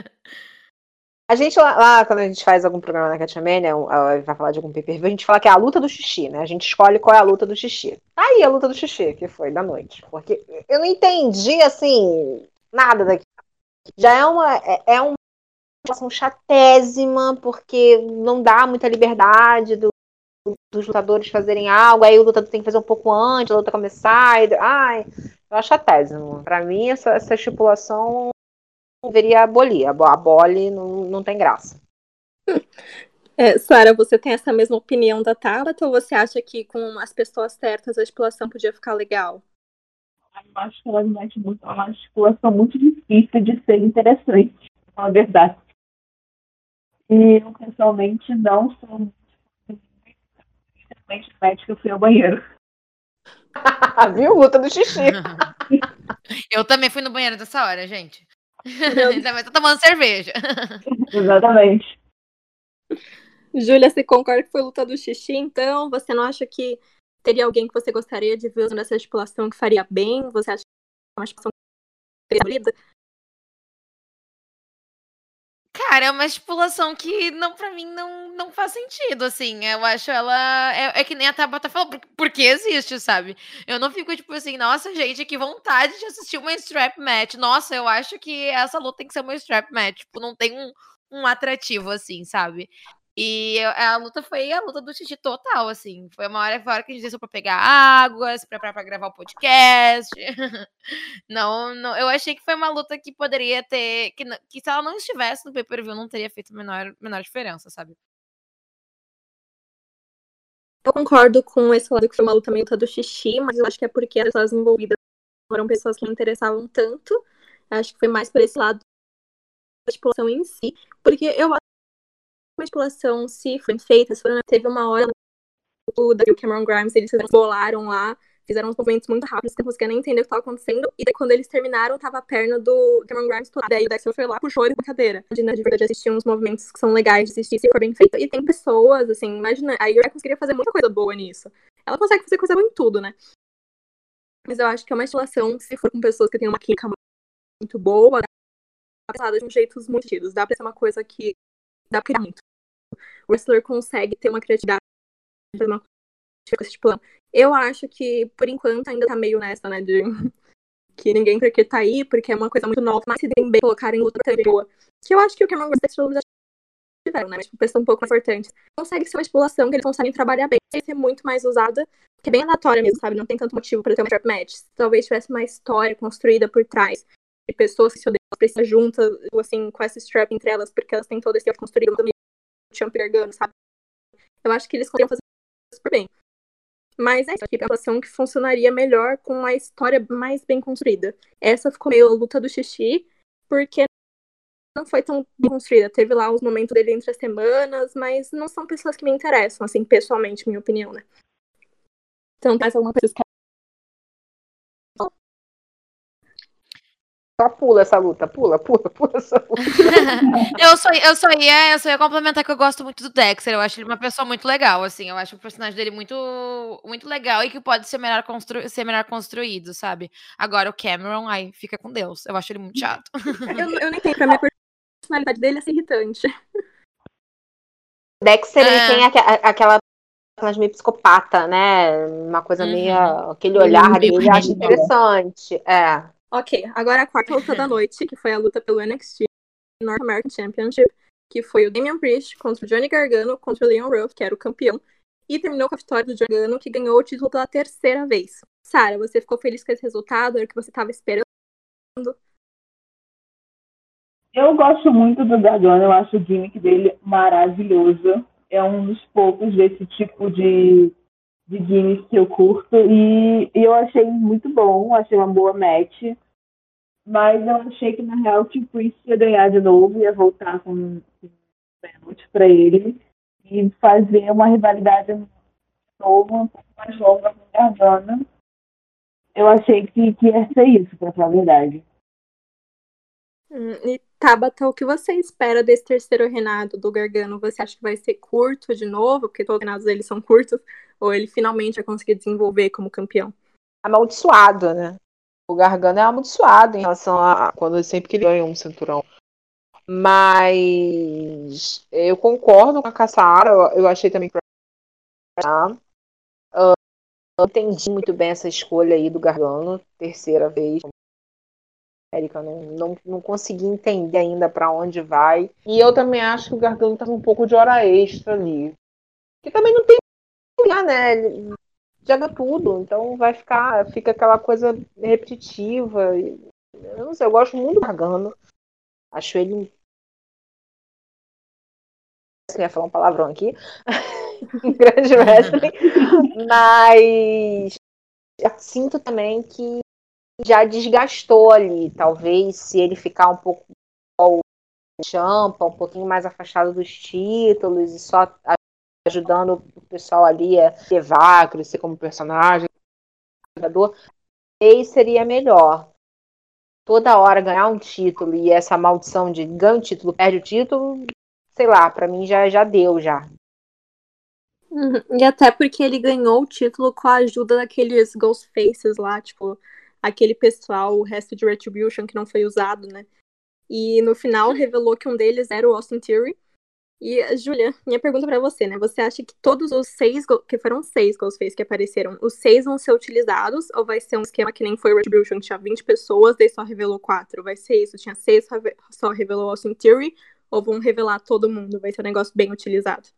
A gente lá, lá, quando a gente faz algum programa na Catmania, vai falar de algum pay a gente fala que é a luta do xixi, né? A gente escolhe qual é a luta do xixi. Aí a luta do xixi, que foi da noite. Porque eu não entendi, assim, nada daqui. Já é uma, é, é uma situação chatésima, porque não dá muita liberdade do, dos lutadores fazerem algo, aí o lutador tem que fazer um pouco antes, a luta começar. E, ai, eu acho chatésimo. Pra mim, essa, essa estipulação deveria abolir. A bole não, não tem graça. É, Sara, você tem essa mesma opinião da Tabata ou você acha que com as pessoas certas a estipulação podia ficar legal? Eu acho que ela mete muito, é uma estipulação muito difícil de ser interessante, na verdade. E eu pessoalmente não sou muito médico, eu fui ao banheiro. Viu? Luta do xixi. eu também fui no banheiro dessa hora, gente. Ainda mais tô tomando cerveja. Exatamente. Júlia, você concorda que foi luta do xixi, então? Você não acha que teria alguém que você gostaria de ver usando essa estipulação que faria bem? Você acha que é uma estipulação que seria Cara, é uma estipulação que não para mim não, não faz sentido, assim. Eu acho ela. É, é que nem a Tabata falou, porque, porque existe, sabe? Eu não fico tipo assim, nossa, gente, que vontade de assistir uma strap match. Nossa, eu acho que essa luta tem que ser uma strap match. Tipo, não tem um, um atrativo, assim, sabe? E a luta foi a luta do xixi total, assim. Foi uma hora, uma hora que a gente desceu pra pegar água, se preparar pra gravar o podcast. não, não, eu achei que foi uma luta que poderia ter. Que, que se ela não estivesse no pay-per-view, não teria feito menor, menor diferença, sabe? Eu concordo com esse lado que foi uma luta meio do xixi, mas eu acho que é porque as pessoas envolvidas foram pessoas que não interessavam tanto. Eu acho que foi mais por esse lado da população em si. Porque eu manipulação se foi feita, se teve uma hora o Cameron Grimes, eles bolaram lá, fizeram uns movimentos muito rápidos, não conseguia nem entender o que estava acontecendo, e daí quando eles terminaram, tava a perna do Cameron Grimes toda, daí o Dexter foi lá, puxou ele com a cadeira. Imagina, de verdade, assistir uns movimentos que são legais de assistir, se for bem feito. E tem pessoas, assim, imagina, a Yuri conseguiria fazer muita coisa boa nisso. Ela consegue fazer coisa boa em tudo, né? Mas eu acho que é uma instalação, se for com pessoas que têm uma química muito boa, dá pra de um jeitos muito sentidos. Dá pra ser uma coisa que dá pra criar muito o wrestler consegue ter uma criatividade uma com esse plano. Eu acho que, por enquanto, ainda tá meio nessa, né? De que ninguém porque tá aí, porque é uma coisa muito nova, mas se bem colocar em luta boa. Que eu acho que o Cameron Grimes já tiveram, né? Mas tipo, pessoa um pouco importante. Consegue ser uma estipulação que eles conseguem trabalhar bem. Vai ser muito mais usada, que é bem aleatória mesmo, sabe? Não tem tanto motivo pra ter uma trap match. Talvez tivesse uma história construída por trás. De pessoas que se odeiam, precisam juntas, assim, com essa strap entre elas, porque elas têm todo esse construído também Champ Gargano, sabe? Eu acho que eles conseguiram fazer super bem. Mas é aqui, é uma situação que funcionaria melhor com uma história mais bem construída. Essa ficou meio a luta do xixi, porque não foi tão bem construída. Teve lá os momentos dele entre as semanas, mas não são pessoas que me interessam, assim, pessoalmente, minha opinião, né? Então, mais alguma coisa que Só pula essa luta, pula, pula, pula essa luta. eu, só, eu, só ia, eu só ia complementar que eu gosto muito do Dexter. Eu acho ele uma pessoa muito legal, assim. Eu acho o personagem dele muito, muito legal e que pode ser melhor, constru, ser melhor construído, sabe? Agora o Cameron, ai, fica com Deus. Eu acho ele muito chato. eu, eu não entendo, pra mim a personalidade dele é ser irritante. Dexter, ele é. tem aquela personagem meio psicopata, né? Uma coisa uhum. meio. aquele olhar dele, eu acho interessante. É. Ok, agora a quarta luta da noite, que foi a luta pelo NXT North American Championship, que foi o Damian Priest contra o Johnny Gargano contra o Leon Ruff, que era o campeão, e terminou com a vitória do Johnny Gargano, que ganhou o título pela terceira vez. Sara, você ficou feliz com esse resultado? Era o que você estava esperando? Eu gosto muito do Gargano, eu acho o gimmick dele maravilhoso. É um dos poucos desse tipo de de games que eu curto e, e, eu achei muito bom, achei uma boa match, mas eu achei que na real que o Priest ia ganhar de novo, ia voltar com um pênalti para ele e fazer uma rivalidade nova, um pouco mais longa com o Gargano. Eu achei que, que ia ser isso, para falar a verdade. Hum, e Tabata, o que você espera desse terceiro reinado do Gargano? Você acha que vai ser curto de novo? Porque todos os reinados deles são curtos. Ou ele finalmente vai conseguir desenvolver como campeão? Amaldiçoado, né? O Gargano é amaldiçoado em relação a quando sempre que ele ganha um cinturão. Mas eu concordo com a Caçara. Eu achei também que uh, eu entendi muito bem essa escolha aí do Gargano, terceira vez América, não, não, não consegui entender ainda para onde vai. E eu também acho que o Gargano tá com um pouco de hora extra ali. Que também não tem né? Ele joga tudo, então vai ficar, fica aquela coisa repetitiva. Eu não sei, eu gosto muito do Gargano. Acho ele eu ia falar um palavrão aqui, grande wrestling, mas sinto também que já desgastou ali. Talvez se ele ficar um pouco champa, um pouquinho mais afastado dos títulos e só ajudando o pessoal ali a levar, crescer como personagem, jogador, aí seria melhor. Toda hora ganhar um título e essa maldição de ganha o título, perde o título, sei lá, para mim já, já deu já. Uhum. E até porque ele ganhou o título com a ajuda daqueles Ghostfaces lá, tipo, aquele pessoal, o resto de Retribution que não foi usado, né? E no final revelou que um deles era o Austin Theory. E, Julia, minha pergunta para você, né? Você acha que todos os seis, que foram seis Ghostface que apareceram, os seis vão ser utilizados? Ou vai ser um esquema que nem foi Retribution, que tinha 20 pessoas, daí só revelou quatro? Vai ser isso? Tinha seis, só revelou Austin Theory? Ou vão revelar todo mundo? Vai ser um negócio bem utilizado?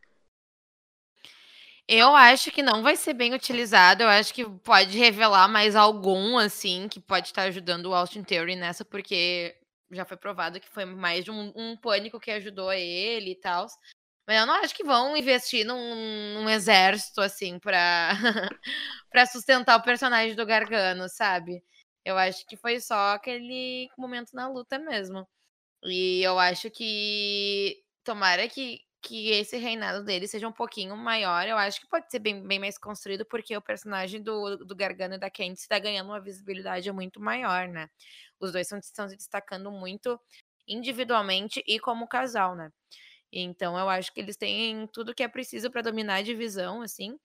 Eu acho que não vai ser bem utilizado. Eu acho que pode revelar mais algum, assim, que pode estar ajudando o Austin Theory nessa, porque já foi provado que foi mais de um, um pânico que ajudou ele e tal. Mas eu não acho que vão investir num, num exército, assim, pra, pra sustentar o personagem do Gargano, sabe? Eu acho que foi só aquele momento na luta mesmo. E eu acho que. Tomara que, que esse reinado dele seja um pouquinho maior. Eu acho que pode ser bem, bem mais construído, porque o personagem do, do Gargano e da Candice está ganhando uma visibilidade muito maior, né? Os dois estão, estão se destacando muito individualmente e como casal, né? Então eu acho que eles têm tudo que é preciso para dominar a divisão, assim.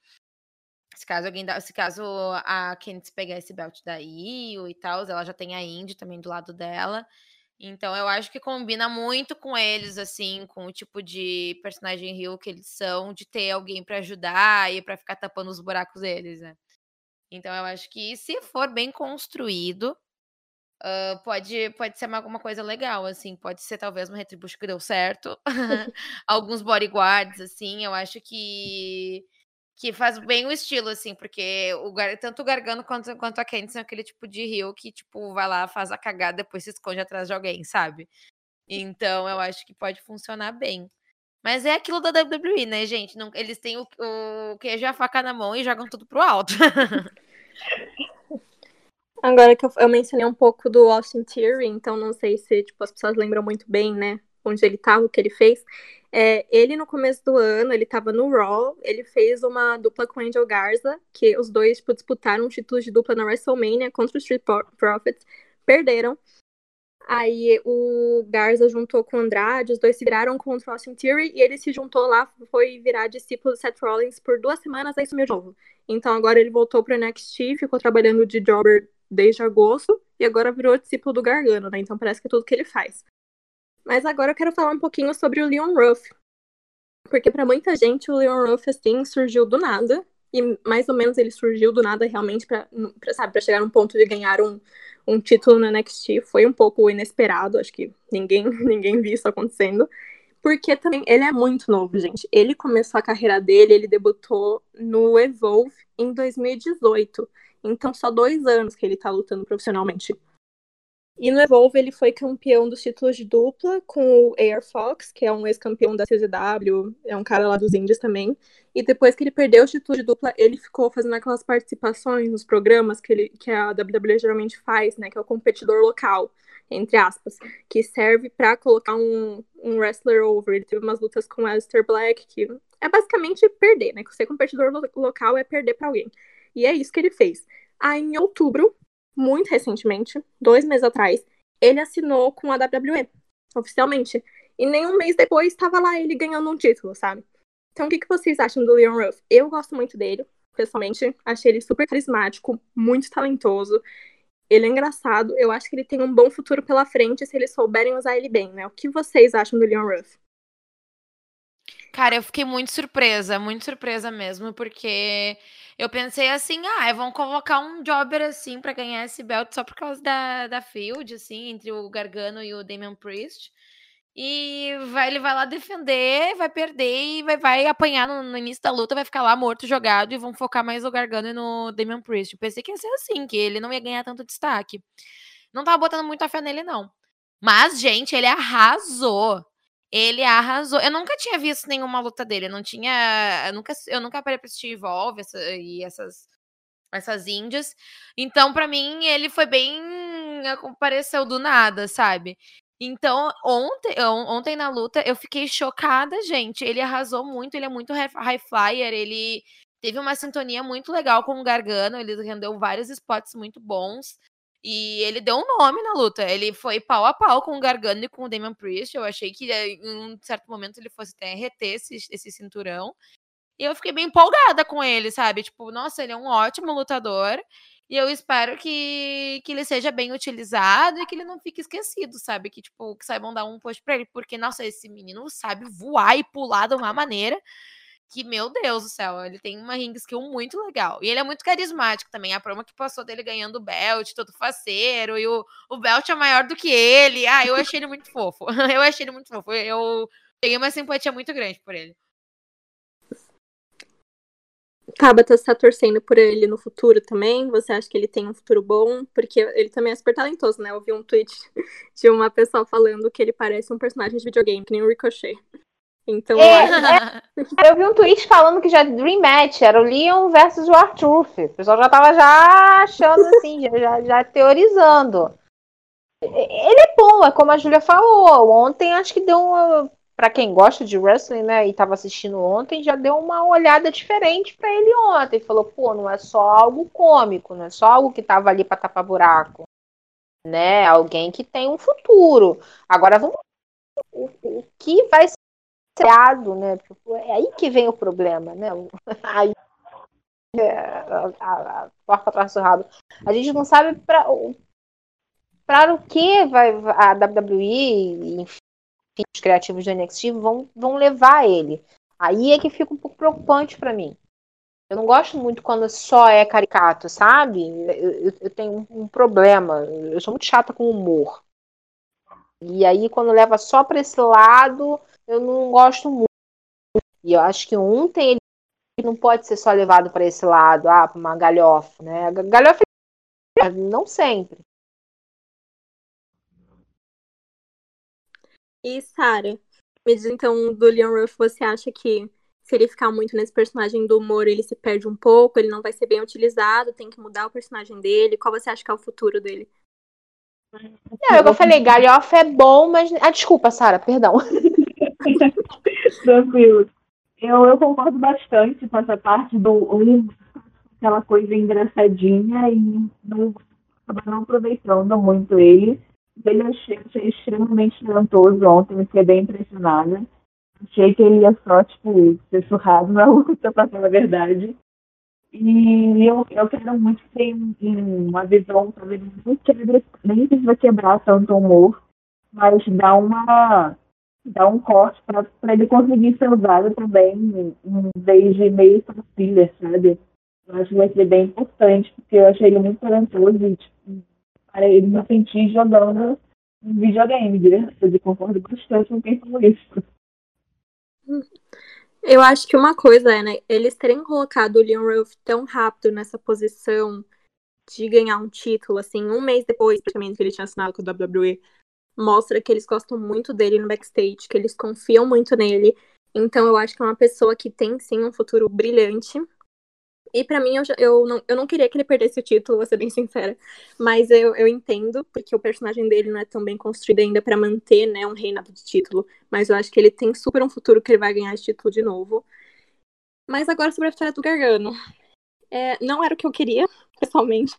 Se caso alguém dá, se caso a Candice pegar esse belt da Io e tal, ela já tem a Indy também do lado dela. Então eu acho que combina muito com eles, assim, com o tipo de personagem rio que eles são, de ter alguém para ajudar e para ficar tapando os buracos deles, né? Então eu acho que se for bem construído, uh, pode, pode ser alguma coisa legal, assim, pode ser talvez uma retribuição que deu certo. Alguns bodyguards, assim, eu acho que que faz bem o estilo, assim, porque o, tanto o Gargano quanto, quanto a Candice são aquele tipo de rio que, tipo, vai lá, faz a cagada, depois se esconde atrás de alguém, sabe? Então, eu acho que pode funcionar bem. Mas é aquilo da WWE, né, gente? Não, eles têm o, o queijo e a faca na mão e jogam tudo pro alto. Agora que eu, eu, mencionei um pouco do Austin Theory, então não sei se tipo, as pessoas lembram muito bem, né? Onde ele tava, o que ele fez. É, ele, no começo do ano, ele tava no Raw, ele fez uma dupla com Angel Garza, que os dois tipo, disputaram um título de dupla na WrestleMania contra os Street Profits, perderam. Aí o Garza juntou com o Andrade, os dois se viraram contra o Austin Theory, e ele se juntou lá, foi virar discípulo de Seth Rollins por duas semanas, aí sumiu de novo. Então agora ele voltou pro NXT, ficou trabalhando de jobber desde agosto, e agora virou discípulo do Gargano, né? Então parece que é tudo que ele faz. Mas agora eu quero falar um pouquinho sobre o Leon Ruff. Porque para muita gente o Leon Ruff assim surgiu do nada e mais ou menos ele surgiu do nada realmente para sabe, para chegar num ponto de ganhar um, um título no NXT, foi um pouco inesperado, acho que ninguém ninguém viu isso acontecendo. Porque também ele é muito novo, gente. Ele começou a carreira dele, ele debutou no Evolve em 2018. Então, só dois anos que ele tá lutando profissionalmente. E no Evolve ele foi campeão dos títulos de dupla com o Air Fox, que é um ex-campeão da CZW, é um cara lá dos Indies também. E depois que ele perdeu o título de dupla, ele ficou fazendo aquelas participações nos programas que, ele, que a WWE geralmente faz, né? Que é o competidor local, entre aspas, que serve para colocar um, um wrestler over. Ele teve umas lutas com Aleister Black, que é basicamente perder, né? Ser competidor local é perder para alguém. E é isso que ele fez. Aí, em outubro, muito recentemente, dois meses atrás, ele assinou com a WWE, oficialmente. E nem um mês depois estava lá ele ganhando um título, sabe? Então o que, que vocês acham do Leon Ruff? Eu gosto muito dele, pessoalmente. Achei ele super carismático, muito talentoso. Ele é engraçado. Eu acho que ele tem um bom futuro pela frente se eles souberem usar ele bem, né? O que vocês acham do Leon Ruff? Cara, eu fiquei muito surpresa, muito surpresa mesmo, porque eu pensei assim, ah, vão colocar um jobber assim para ganhar esse belt só por causa da, da field, assim, entre o Gargano e o Damian Priest. E vai, ele vai lá defender, vai perder e vai, vai apanhar no, no, início da luta, vai ficar lá morto, jogado, e vão focar mais no Gargano e no Damian Priest. Eu pensei que ia ser assim, que ele não ia ganhar tanto destaque. Não tava botando muita fé nele, não. Mas, gente, ele arrasou. Ele arrasou. Eu nunca tinha visto nenhuma luta dele. Eu não tinha. Eu nunca, eu nunca parei pra assistir Evolve essa, e essas, essas índias. Então, para mim, ele foi bem. Apareceu do nada, sabe? Então, ontem, ontem na luta, eu fiquei chocada, gente. Ele arrasou muito, ele é muito high flyer, ele teve uma sintonia muito legal com o Gargano, ele rendeu vários spots muito bons. E ele deu um nome na luta. Ele foi pau a pau com o Gargano e com o Damian Priest. Eu achei que eh, em um certo momento ele fosse até reter esse, esse cinturão. E eu fiquei bem empolgada com ele, sabe? Tipo, nossa, ele é um ótimo lutador. E eu espero que, que ele seja bem utilizado e que ele não fique esquecido, sabe? Que, tipo, que saibam dar um post pra ele. Porque, nossa, esse menino sabe voar e pular de uma maneira que, meu Deus do céu, ele tem uma ring skill muito legal. E ele é muito carismático também. A promo que passou dele ganhando o belt, todo faceiro, e o, o belt é maior do que ele. Ah, eu achei ele muito fofo. eu achei ele muito fofo. Eu peguei uma simpatia muito grande por ele. Tabata está torcendo por ele no futuro também? Você acha que ele tem um futuro bom? Porque ele também é super talentoso, né? Eu vi um tweet de uma pessoa falando que ele parece um personagem de videogame, que nem o Ricochet. Então, é, é, eu vi um tweet falando que já Dream Match era o Leon versus o Arthur. O pessoal já tava já achando assim, já, já teorizando. Ele é bom, é como a Julia falou. Ontem acho que deu uma para quem gosta de wrestling, né, e estava assistindo ontem, já deu uma olhada diferente para ele ontem. Falou, pô, não é só algo cômico, não é só algo que tava ali para tapar buraco, né? Alguém que tem um futuro. Agora vamos o, o que vai ser né? Tipo, é aí que vem o problema, né? Aí é, a, a, a atrás do rabo. A gente não sabe para para o que vai a WWE, enfim, os criativos do NXT vão, vão levar ele. Aí é que fica um pouco preocupante para mim. Eu não gosto muito quando só é caricato, sabe? Eu, eu, eu tenho um, um, problema. Eu sou muito chata com humor. E aí, quando leva só para esse lado, eu não gosto muito. E eu acho que ontem ele não pode ser só levado para esse lado, ah, para uma galhofa, né? Galhofa é não sempre. E Sara, me diz então do Leon Ruff, você acha que se ele ficar muito nesse personagem do humor, ele se perde um pouco, ele não vai ser bem utilizado, tem que mudar o personagem dele? Qual você acha que é o futuro dele? Não, eu falei, galhofa é bom, mas. Ah, desculpa, Sara, perdão. Tranquilo. Eu, eu concordo bastante com essa parte do aquela coisa engraçadinha e não, não aproveitando muito ele. Ele achei, achei extremamente talentoso ontem, fiquei bem impressionada. Achei que ele ia só, tipo, ser surrado na luta, pra falar a verdade. E eu, eu quero muito ter uma visão, talvez, nem, quebra, nem precisa quebrar tanto humor, mas dar uma dar um corte para ele conseguir ser usado também desde meio para filler, sabe? Eu acho que vai ser bem importante, porque eu achei ele muito talentoso e, tipo, para ele me sentir jogando um videogame, de verdade. Eu concordo bastante com quem falou isso. Eu acho que uma coisa é, né, eles terem colocado o Leon Ruff tão rápido nessa posição de ganhar um título, assim, um mês depois, praticamente, que ele tinha assinado com o WWE, mostra que eles gostam muito dele no backstage, que eles confiam muito nele. Então eu acho que é uma pessoa que tem sim um futuro brilhante. E para mim, eu, eu, não, eu não queria que ele perdesse o título, vou ser bem sincera. Mas eu, eu entendo, porque o personagem dele não é tão bem construído ainda para manter né, um reinado de título. Mas eu acho que ele tem super um futuro que ele vai ganhar esse título de novo. Mas agora sobre a história do Gargano. É, não era o que eu queria, pessoalmente.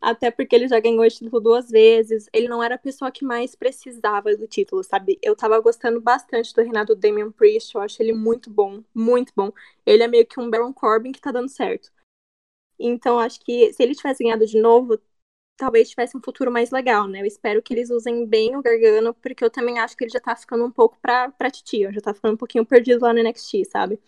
Até porque ele já ganhou o título duas vezes. Ele não era a pessoa que mais precisava do título, sabe? Eu tava gostando bastante do reinado do Damian Priest. Eu acho ele muito bom, muito bom. Ele é meio que um Baron Corbin que tá dando certo. Então, acho que se ele tivesse ganhado de novo, talvez tivesse um futuro mais legal, né? Eu espero que eles usem bem o Gargano, porque eu também acho que ele já tá ficando um pouco pra, pra titia. Já tá ficando um pouquinho perdido lá no NXT, sabe?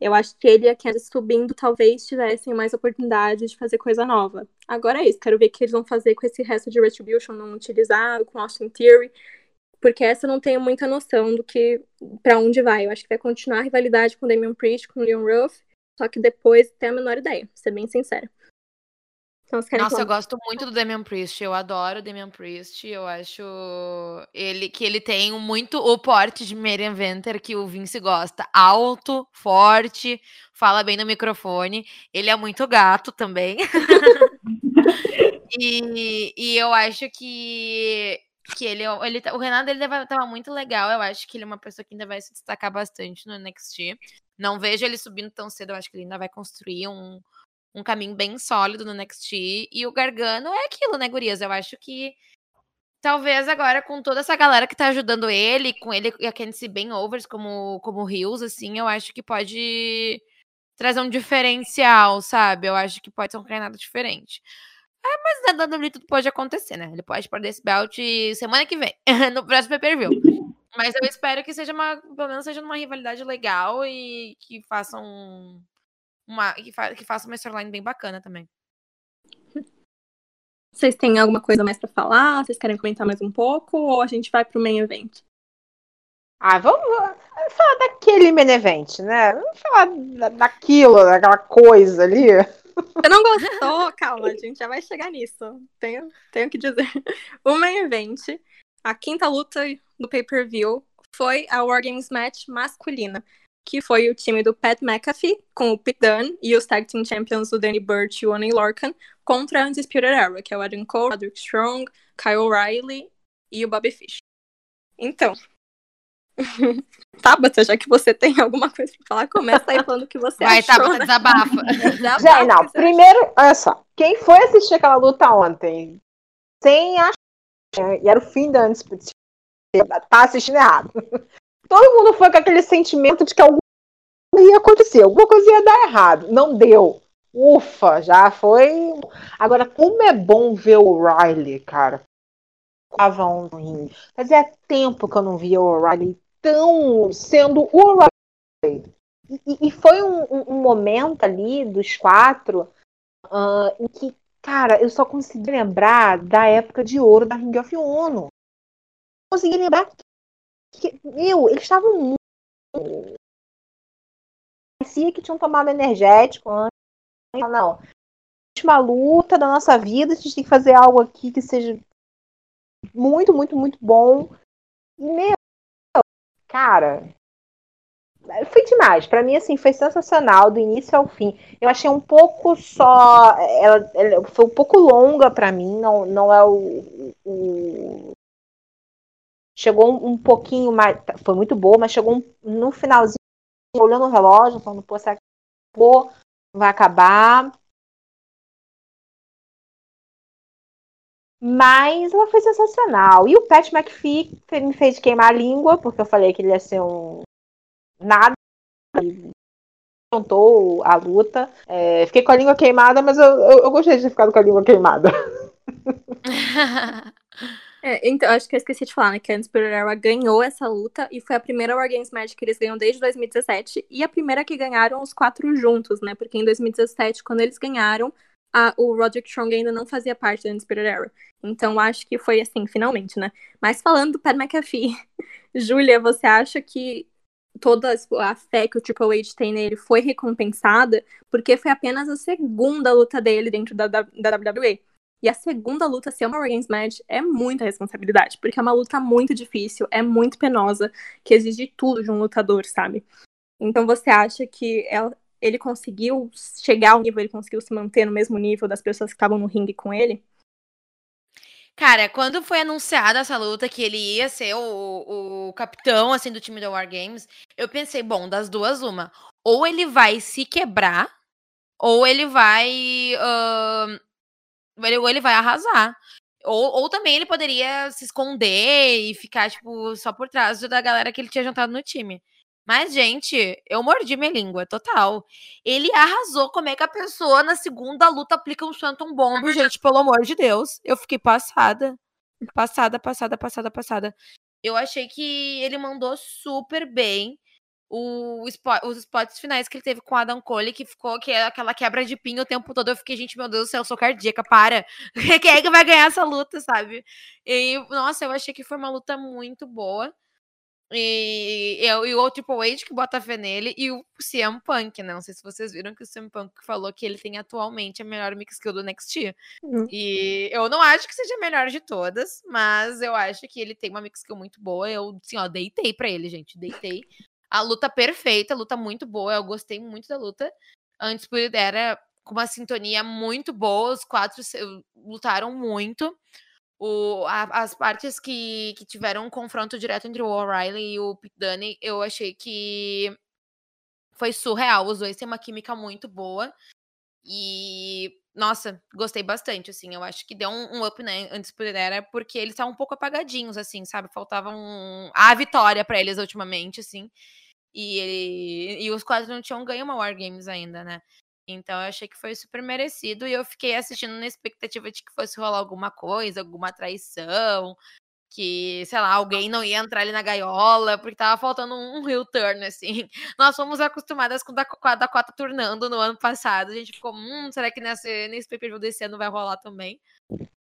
Eu acho que ele e a Candice subindo talvez tivessem mais oportunidade de fazer coisa nova. Agora é isso, quero ver o que eles vão fazer com esse resto de Retribution não utilizado, com Austin Theory, porque essa eu não tenho muita noção do que para onde vai. Eu acho que vai continuar a rivalidade com Damian Priest, com Leon Ruff, só que depois tem a menor ideia, pra ser bem sincera. Então, Nossa, eu gosto muito do Damian Priest. Eu adoro o Damian Priest. Eu acho ele que ele tem muito o porte de Miriam Venter que o Vince gosta. Alto, forte, fala bem no microfone. Ele é muito gato também. e, e eu acho que que ele, ele o Renato ele tava muito legal. Eu acho que ele é uma pessoa que ainda vai se destacar bastante no NXT. Não vejo ele subindo tão cedo. Eu acho que ele ainda vai construir um, um caminho bem sólido no NXT. E o Gargano é aquilo, né, Gurias? Eu acho que talvez agora, com toda essa galera que tá ajudando ele, com ele e a Candice bem overs como, como Rios, assim, eu acho que pode trazer um diferencial, sabe? Eu acho que pode ser um treinado diferente. É, mas na WWE tudo pode acontecer, né? Ele pode perder esse belt semana que vem, no próximo pay-per-view. Mas eu espero que seja uma, pelo menos seja uma rivalidade legal e que façam uma que, fa que faça uma storyline bem bacana também. Vocês têm alguma coisa mais para falar? Vocês querem comentar mais um pouco? Ou a gente vai pro main event? Ah, vamos, vamos falar daquele main event, né? Vamos falar da, daquilo, daquela coisa ali. Você não gostou? Calma, a gente já vai chegar nisso. Tenho, tenho que dizer. O main event, a quinta luta do pay-per-view, foi a War Games Match masculina que foi o time do Pat McAfee, com o Pete Dunne, e os Tag Team Champions, o Danny Burch e o Oney Lorcan, contra a Undisputed Era, que é o Adam Cole, Roderick Strong, Kyle O'Reilly e o Bobby Fish. Então, Tabata, já que você tem alguma coisa pra falar, começa aí falando o que você Vai, achou. Vai, Tabata, né? desabafa. desabafa já, não, primeiro, olha só, quem foi assistir aquela luta ontem, sem achar, e era o fim da Undisputed, tá assistindo errado todo mundo foi com aquele sentimento de que coisa ia acontecer, alguma coisa ia dar errado. Não deu. Ufa, já foi. Agora, como é bom ver o Riley, cara. Tava um ringue. Fazia tempo que eu não via o Riley tão sendo o Riley. E, e foi um, um, um, momento ali dos quatro uh, em que, cara, eu só consegui lembrar da época de ouro da Ring of Honor. Consegui lembrar que, meu, eles estavam muito. Parecia que tinham tomado energético antes. Não. Última luta da nossa vida, a gente tem que fazer algo aqui que seja muito, muito, muito bom. E, meu, cara, foi demais. Para mim, assim, foi sensacional do início ao fim. Eu achei um pouco só. Ela, ela foi um pouco longa para mim. Não, não é o, o, chegou um, pouquinho mais. Foi muito boa, mas chegou um, no finalzinho, olhando o relógio, falando, pô, será que acabou? Vai acabar. Mas ela foi sensacional. E o Pat McPhee me fez queimar a língua, porque eu falei que ele ia ser um. Nada. Contou a luta. É, fiquei com a língua queimada, mas eu, eu, eu gostei de ter ficado com a língua queimada. É, então, acho que eu esqueci de falar, né? Que a Undisputed Era ganhou essa luta e foi a primeira War Games Match que eles ganham desde 2017 e a primeira que ganharam os quatro juntos, né? Porque em 2017, quando eles ganharam, a, o Roderick Strong ainda não fazia parte da Undisputed Era. Então, acho que foi assim, finalmente, né? Mas falando do Pat McAfee, Júlia, você acha que toda a fé que o Triple H tem nele foi recompensada porque foi apenas a segunda luta dele dentro da, da, da WWE? E a segunda luta ser uma War Games Match é muita responsabilidade, porque é uma luta muito difícil, é muito penosa, que exige tudo de um lutador, sabe? Então você acha que ela, ele conseguiu chegar ao nível, ele conseguiu se manter no mesmo nível das pessoas que estavam no ringue com ele? Cara, quando foi anunciada essa luta que ele ia ser o, o capitão assim do time da War Games, eu pensei, bom, das duas uma, ou ele vai se quebrar, ou ele vai uh, ele, ou ele vai arrasar. Ou, ou também ele poderia se esconder e ficar, tipo, só por trás da galera que ele tinha jantado no time. Mas, gente, eu mordi minha língua, total. Ele arrasou. Como é que a pessoa na segunda luta aplica um Phantom Bomb, gente? Pelo amor de Deus. Eu fiquei passada. Passada, passada, passada, passada. Eu achei que ele mandou super bem. O, os spots finais que ele teve com o Adam Cole, que ficou que é aquela quebra de pinho o tempo todo. Eu fiquei, gente, meu Deus do céu, eu sou cardíaca, para. Quem é que vai ganhar essa luta, sabe? E, nossa, eu achei que foi uma luta muito boa. E, e, e o Triple H que bota fé nele e o CM Punk, né? Não sei se vocês viram que o CM Punk falou que ele tem atualmente a melhor mix skill do NXT. Uhum. E eu não acho que seja a melhor de todas, mas eu acho que ele tem uma mix skill muito boa. Eu, assim, ó, deitei pra ele, gente. Deitei. A luta perfeita, a luta muito boa. Eu gostei muito da luta. Antes por era com uma sintonia muito boa. Os quatro lutaram muito. O, a, as partes que, que tiveram um confronto direto entre o O'Reilly e o Pete Dunne, eu achei que foi surreal. Os dois têm uma química muito boa. E, nossa, gostei bastante, assim. Eu acho que deu um, um up, né, antes por era, porque eles estavam um pouco apagadinhos, assim, sabe? Faltava um... a vitória para eles ultimamente, assim. E, e os quatro não tinham ganho uma War Games ainda, né? Então eu achei que foi super merecido e eu fiquei assistindo na expectativa de que fosse rolar alguma coisa, alguma traição, que, sei lá, alguém não ia entrar ali na gaiola, porque tava faltando um heel turn, assim. Nós fomos acostumadas com a Dakota turnando no ano passado, a gente ficou, hum, será que nesse, nesse pay-per-view desse ano vai rolar também?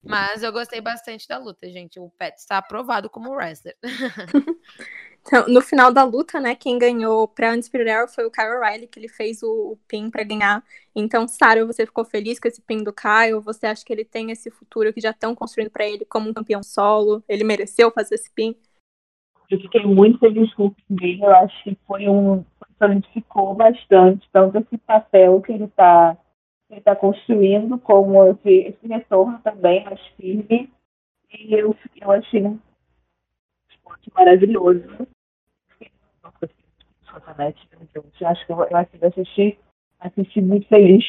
Mas eu gostei bastante da luta, gente. O Pet está aprovado como wrestler. Então, no final da luta, né, quem ganhou pra Undisputed foi o Kyle O'Reilly, que ele fez o, o pin para ganhar. Então, Sarah, você ficou feliz com esse pin do Kyle? Você acha que ele tem esse futuro que já estão construindo para ele como um campeão solo? Ele mereceu fazer esse pin? Eu fiquei muito feliz com o pin dele. Eu acho que foi um solidificou bastante, tanto esse papel que ele está ele tá construindo, como esse, esse retorno também mais firme. E eu, eu achei maravilhoso fanática do jogo. Eu acho que eu, eu assisti, assisti muito feliz.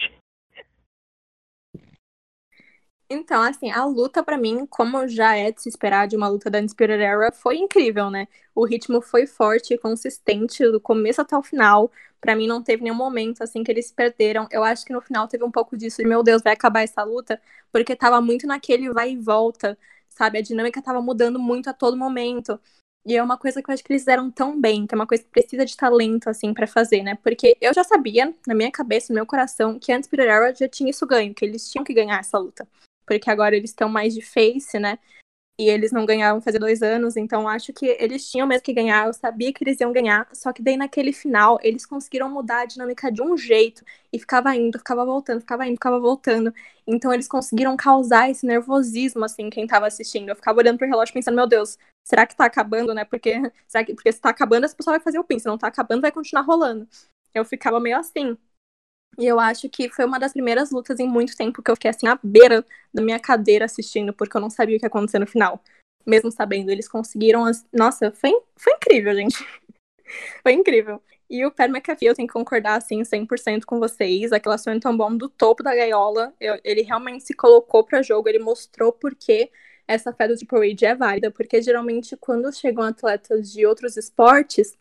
Então, assim, a luta para mim, como já é de se esperar de uma luta da Undisputed Era, foi incrível, né? O ritmo foi forte e consistente do começo até o final. Para mim não teve nenhum momento assim que eles perderam. Eu acho que no final teve um pouco disso de meu Deus, vai acabar essa luta, porque tava muito naquele vai e volta, sabe? A dinâmica tava mudando muito a todo momento. E é uma coisa que eu acho que eles fizeram tão bem, que é uma coisa que precisa de talento, assim, para fazer, né? Porque eu já sabia, na minha cabeça, no meu coração, que antes Pereira já tinha isso ganho, que eles tinham que ganhar essa luta. Porque agora eles estão mais de face, né? E eles não ganhavam fazer dois anos, então acho que eles tinham mesmo que ganhar. Eu sabia que eles iam ganhar, só que daí naquele final eles conseguiram mudar a dinâmica de um jeito e ficava indo, ficava voltando, ficava indo, ficava voltando. Então eles conseguiram causar esse nervosismo, assim, quem tava assistindo. Eu ficava olhando pro relógio pensando, meu Deus, será que tá acabando, né? Porque, será que, porque se tá acabando, essa pessoa vai fazer o pin, se não tá acabando, vai continuar rolando. Eu ficava meio assim. E eu acho que foi uma das primeiras lutas em muito tempo que eu fiquei assim à beira da minha cadeira assistindo, porque eu não sabia o que ia acontecer no final. Mesmo sabendo, eles conseguiram. As... Nossa, foi, foi incrível, gente. foi incrível. E o Per McAfee, eu tenho que concordar, assim, 100% com vocês. Aquela tão bom do topo da gaiola. Eu, ele realmente se colocou para jogo, ele mostrou por que essa fé do Triple H é válida. Porque geralmente, quando chegam atletas de outros esportes,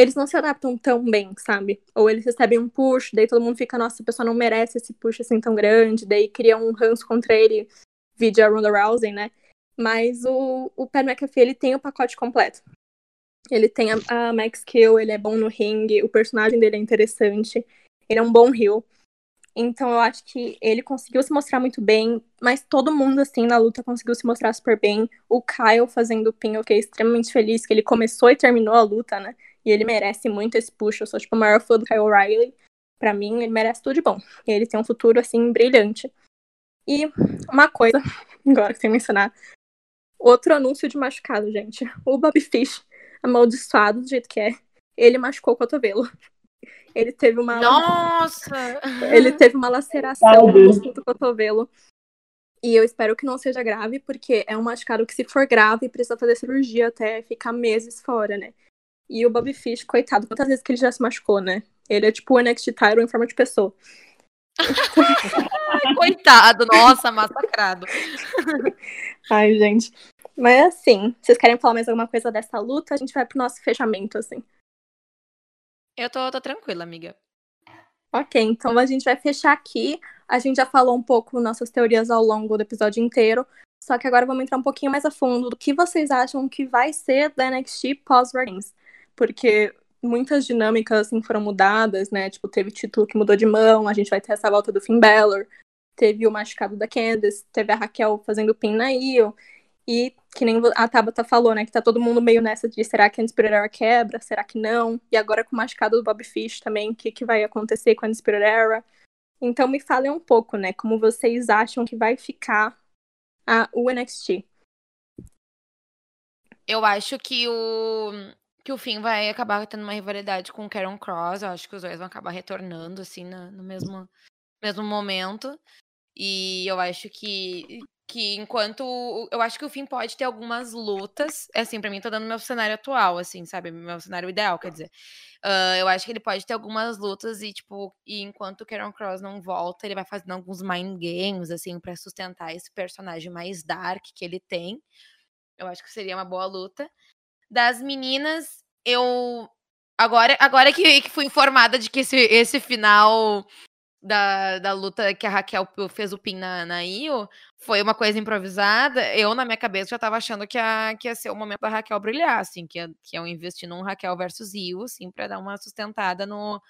eles não se adaptam tão bem, sabe? Ou eles recebem um push, daí todo mundo fica, nossa, a pessoa não merece esse push assim tão grande, daí cria um ranço contra ele, vídeo a Ronda Rousey, né? Mas o, o Pat McAfee, ele tem o pacote completo. Ele tem a, a Max Kill, ele é bom no ringue, o personagem dele é interessante, ele é um bom heel. Então eu acho que ele conseguiu se mostrar muito bem, mas todo mundo, assim, na luta conseguiu se mostrar super bem. O Kyle fazendo o pin, eu fiquei extremamente feliz que ele começou e terminou a luta, né? E ele merece muito esse push. Eu sou, tipo, a maior fã do Kyle O'Reilly. Pra mim, ele merece tudo de bom. E ele tem um futuro, assim, brilhante. E uma coisa, agora que tem que mencionar. Outro anúncio de machucado, gente. O Bobby Fish, amaldiçoado do jeito que é, ele machucou o cotovelo. Ele teve uma. Nossa! Ele teve uma laceração no músculo do cotovelo. E eu espero que não seja grave, porque é um machucado que, se for grave, precisa fazer cirurgia até ficar meses fora, né? E o Bobby Fish, coitado, quantas vezes que ele já se machucou, né? Ele é tipo o NXT Tyron em forma de pessoa. Coitado, nossa, massacrado. Ai, gente. Mas assim, vocês querem falar mais alguma coisa dessa luta? A gente vai pro nosso fechamento, assim. Eu tô, tô tranquila, amiga. Ok, então a gente vai fechar aqui. A gente já falou um pouco nossas teorias ao longo do episódio inteiro. Só que agora vamos entrar um pouquinho mais a fundo do que vocês acham que vai ser da NXT pós-Games. Porque muitas dinâmicas assim, foram mudadas, né? Tipo, teve título que mudou de mão, a gente vai ter essa volta do Finn Balor, teve o machucado da Candice, teve a Raquel fazendo pin na Io. E que nem a Tabata falou, né? Que tá todo mundo meio nessa de será que a Inspired quebra? Será que não? E agora com o machucado do Bob Fish também, o que, que vai acontecer com a Inspired Era? Então me falem um pouco, né? Como vocês acham que vai ficar a, o NXT? Eu acho que o que o Finn vai acabar tendo uma rivalidade com o Karen Cross. Eu acho que os dois vão acabar retornando assim no, no mesmo mesmo momento. E eu acho que que enquanto eu acho que o fim pode ter algumas lutas, é assim, para mim tô dando meu cenário atual, assim, sabe, meu cenário ideal, quer dizer. Uh, eu acho que ele pode ter algumas lutas e tipo, e enquanto o Karen Cross não volta, ele vai fazendo alguns mind games assim para sustentar esse personagem mais dark que ele tem. Eu acho que seria uma boa luta. Das meninas, eu agora agora que, que fui informada de que esse, esse final da, da luta que a Raquel fez o pin na, na Io foi uma coisa improvisada. Eu, na minha cabeça, já tava achando que, a, que ia ser o momento da Raquel brilhar, assim, que, que iam investir num Raquel versus Io, assim, pra dar uma sustentada no,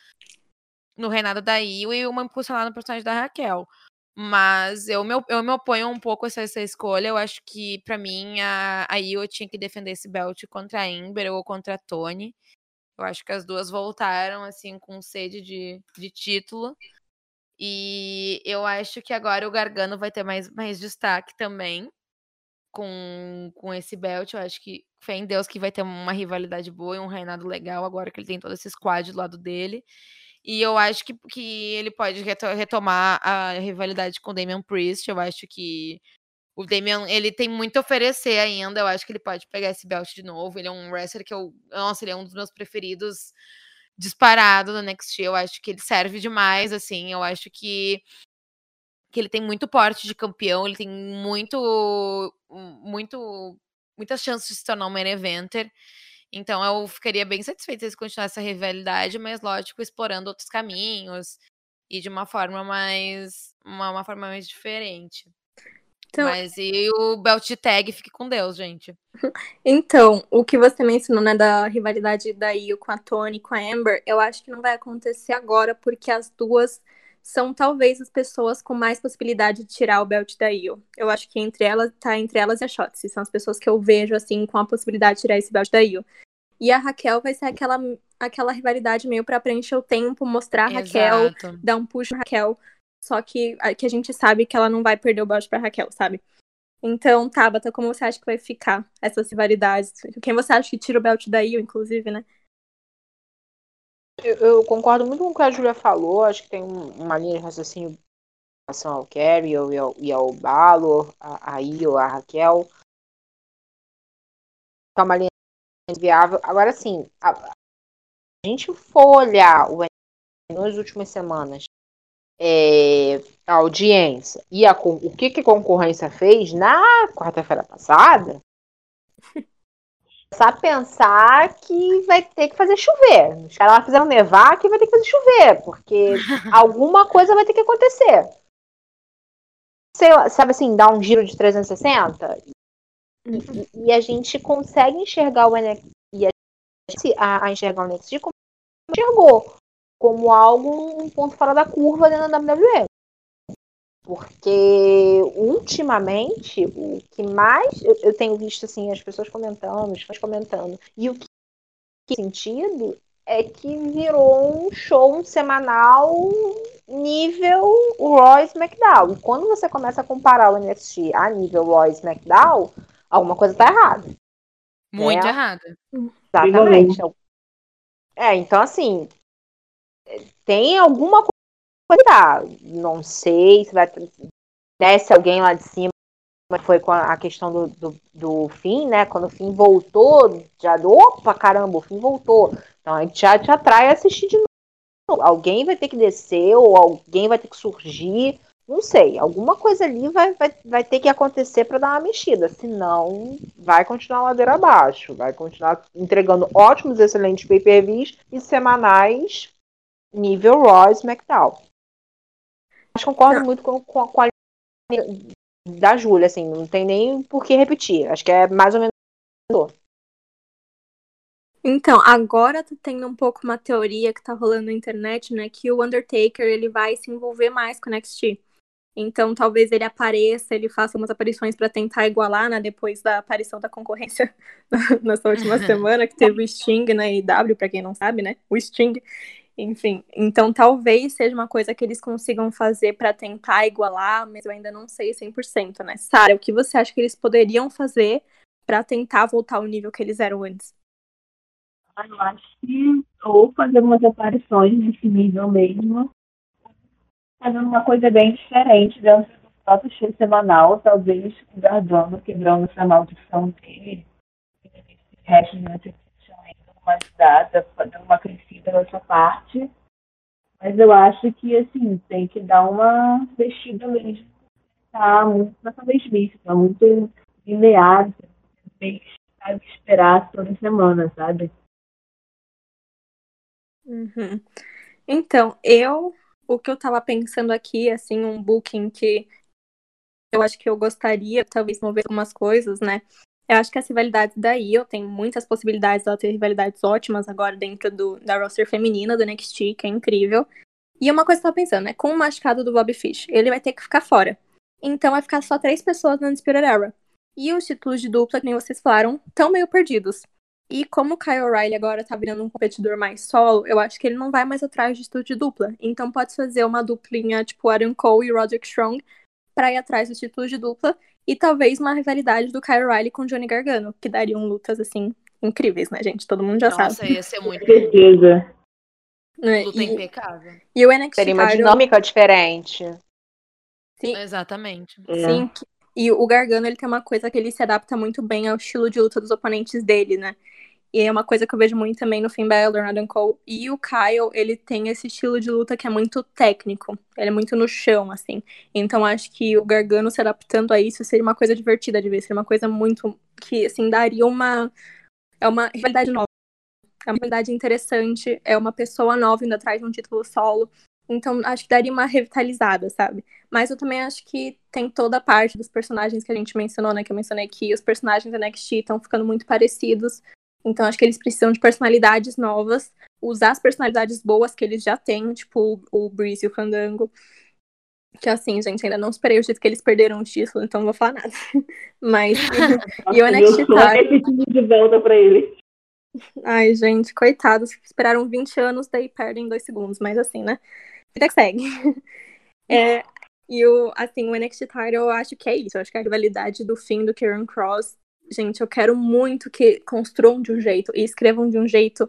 no reinado da Io e uma impulsionada no personagem da Raquel. Mas eu me, eu me oponho um pouco a essa, essa escolha. Eu acho que, para mim, a, a Io tinha que defender esse belt contra a Ember ou contra a Tony. Eu acho que as duas voltaram, assim, com sede de, de título. E eu acho que agora o Gargano vai ter mais, mais destaque também com, com esse belt. Eu acho que fé em Deus que vai ter uma rivalidade boa e um reinado legal agora que ele tem todo esse squad do lado dele. E eu acho que, que ele pode retomar a rivalidade com o Damian Priest. Eu acho que o Damian, ele tem muito a oferecer ainda. Eu acho que ele pode pegar esse belt de novo. Ele é um wrestler que eu. Nossa, ele é um dos meus preferidos disparado no NXT. Eu acho que ele serve demais, assim. Eu acho que que ele tem muito porte de campeão, ele tem muito muito muitas chances de se tornar um main eventer. Então eu ficaria bem satisfeita se continuar essa rivalidade, mas lógico, explorando outros caminhos e de uma forma mais uma, uma forma mais diferente. Então, Mas e o belt tag fique com Deus, gente. Então, o que você mencionou, né, da rivalidade da Io com a Tony, com a Amber, eu acho que não vai acontecer agora, porque as duas são talvez as pessoas com mais possibilidade de tirar o belt da Io. Eu acho que entre elas, tá entre elas e a Shotzi, são as pessoas que eu vejo, assim, com a possibilidade de tirar esse belt da Io. E a Raquel vai ser aquela, aquela rivalidade meio para preencher o tempo, mostrar a Raquel, dar um push na Raquel. Só que, que a gente sabe que ela não vai perder o belt pra Raquel, sabe? Então, Tabata, como você acha que vai ficar essas rivalidades? Quem você acha que tira o belt da Io, inclusive, né? Eu, eu, concordo muito com o que a Julia falou. Acho que tem uma linha de raciocínio em relação ao Carrie e ao, e ao Balor, a, a a Raquel. É uma linha viável. Agora, sim, a, a gente for olhar o nas últimas semanas, é, a audiência e a, o que, que a concorrência fez na quarta-feira passada, a pensar que vai ter que fazer chover. Os caras lá fizeram nevar que vai ter que fazer chover, porque alguma coisa vai ter que acontecer. Sei lá, sabe assim, dar um giro de 360? E, uhum. e a gente consegue enxergar o NXT, a, a enxergar o NXT como enxergou como algo um ponto fora da curva dentro da WWE. Porque ultimamente o que mais eu, eu tenho visto assim as pessoas comentando, os fãs comentando, e o que sentido é que virou um show um semanal nível Royce McDowell. E quando você começa a comparar o NXT a nível Royce McDowell, alguma coisa tá errada. Muito é? errada. Exatamente. É, então assim, tem alguma coisa. Tá, não sei se vai. Desce alguém lá de cima. Foi com a questão do, do, do fim, né? Quando o fim voltou, já. Opa, caramba, o fim voltou. Então a gente já te atrai a assistir de alguém vai ter que descer ou alguém vai ter que surgir. Não sei, alguma coisa ali vai, vai, vai ter que acontecer para dar uma mexida, senão vai continuar ladeira abaixo, vai continuar entregando ótimos, excelentes pay-per-views e semanais nível Raw e SmackDown. Mas concordo muito com, com, com a da Júlia, assim, não tem nem por que repetir. Acho que é mais ou menos. Então, agora tá tendo um pouco uma teoria que tá rolando na internet, né? Que o Undertaker ele vai se envolver mais com o NXT. Então, talvez ele apareça, ele faça umas aparições para tentar igualar, né? Depois da aparição da concorrência nessa última semana, que teve o Sting na IW, para quem não sabe, né? O Sting. Enfim, então talvez seja uma coisa que eles consigam fazer para tentar igualar, mas eu ainda não sei 100%, né? Sara, o que você acha que eles poderiam fazer para tentar voltar ao nível que eles eram antes? Ah, eu acho que ou fazer umas aparições nesse nível mesmo, fazendo uma coisa bem diferente dentro do próprio show semanal, talvez o Gargano quebrando essa maldição dele, resto de uma ajudada, dando uma crescida nessa parte. Mas eu acho que, assim, tem que dar uma vestida mesmo. Tá muito nessa mesmice, tá muito linear, tem que esperar toda semana, sabe? Uhum. Então, eu, o que eu tava pensando aqui, assim, um booking que eu acho que eu gostaria, talvez, mover algumas coisas, né? Eu acho que as rivalidades da IO tem muitas possibilidades ela ter rivalidades ótimas agora dentro do, da roster feminina do NXT, que é incrível. E uma coisa que eu tava pensando, né? Com o machucado do Bob Fish, ele vai ter que ficar fora. Então vai ficar só três pessoas na Spirit Era. E os títulos de dupla, que nem vocês falaram, estão meio perdidos. E como o Kyle O'Reilly agora tá virando um competidor mais solo, eu acho que ele não vai mais atrás de título de dupla. Então pode fazer uma duplinha tipo Aaron Cole e Roderick Strong pra ir atrás dos títulos de dupla e talvez uma rivalidade do Kyle Riley com Johnny Gargano, que dariam lutas, assim, incríveis, né, gente? Todo mundo já Nossa, sabe. ia ser muito certeza. É, Luta e, impecável. e o NXT Seria uma dinâmica diferente. Sim, Exatamente. É. sim. E o Gargano, ele tem uma coisa que ele se adapta muito bem ao estilo de luta dos oponentes dele, né? E é uma coisa que eu vejo muito também no Finn Balor, Adam Cole. E o Kyle, ele tem esse estilo de luta que é muito técnico. Ele é muito no chão, assim. Então acho que o Gargano se adaptando a isso seria uma coisa divertida de ver. Seria uma coisa muito... Que, assim, daria uma... É uma rivalidade nova. É uma rivalidade interessante. É uma pessoa nova indo atrás de um título solo. Então acho que daria uma revitalizada, sabe? Mas eu também acho que tem toda a parte dos personagens que a gente mencionou, né? Que eu mencionei aqui. Os personagens da NXT estão ficando muito parecidos. Então acho que eles precisam de personalidades novas. Usar as personalidades boas que eles já têm, tipo o Breeze e o Fandango. Que assim, gente, ainda não esperei o jeito que eles perderam o título, então não vou falar nada. Mas. E o NXT é time de volta pra ele. Ai, gente, coitados. Esperaram 20 anos, daí perdem em dois segundos. Mas assim, né? Vida que segue. É, e o, assim, o NXT Title, eu acho que é isso. Eu acho que a rivalidade do fim do Kieran Cross. Gente, eu quero muito que construam de um jeito e escrevam de um jeito,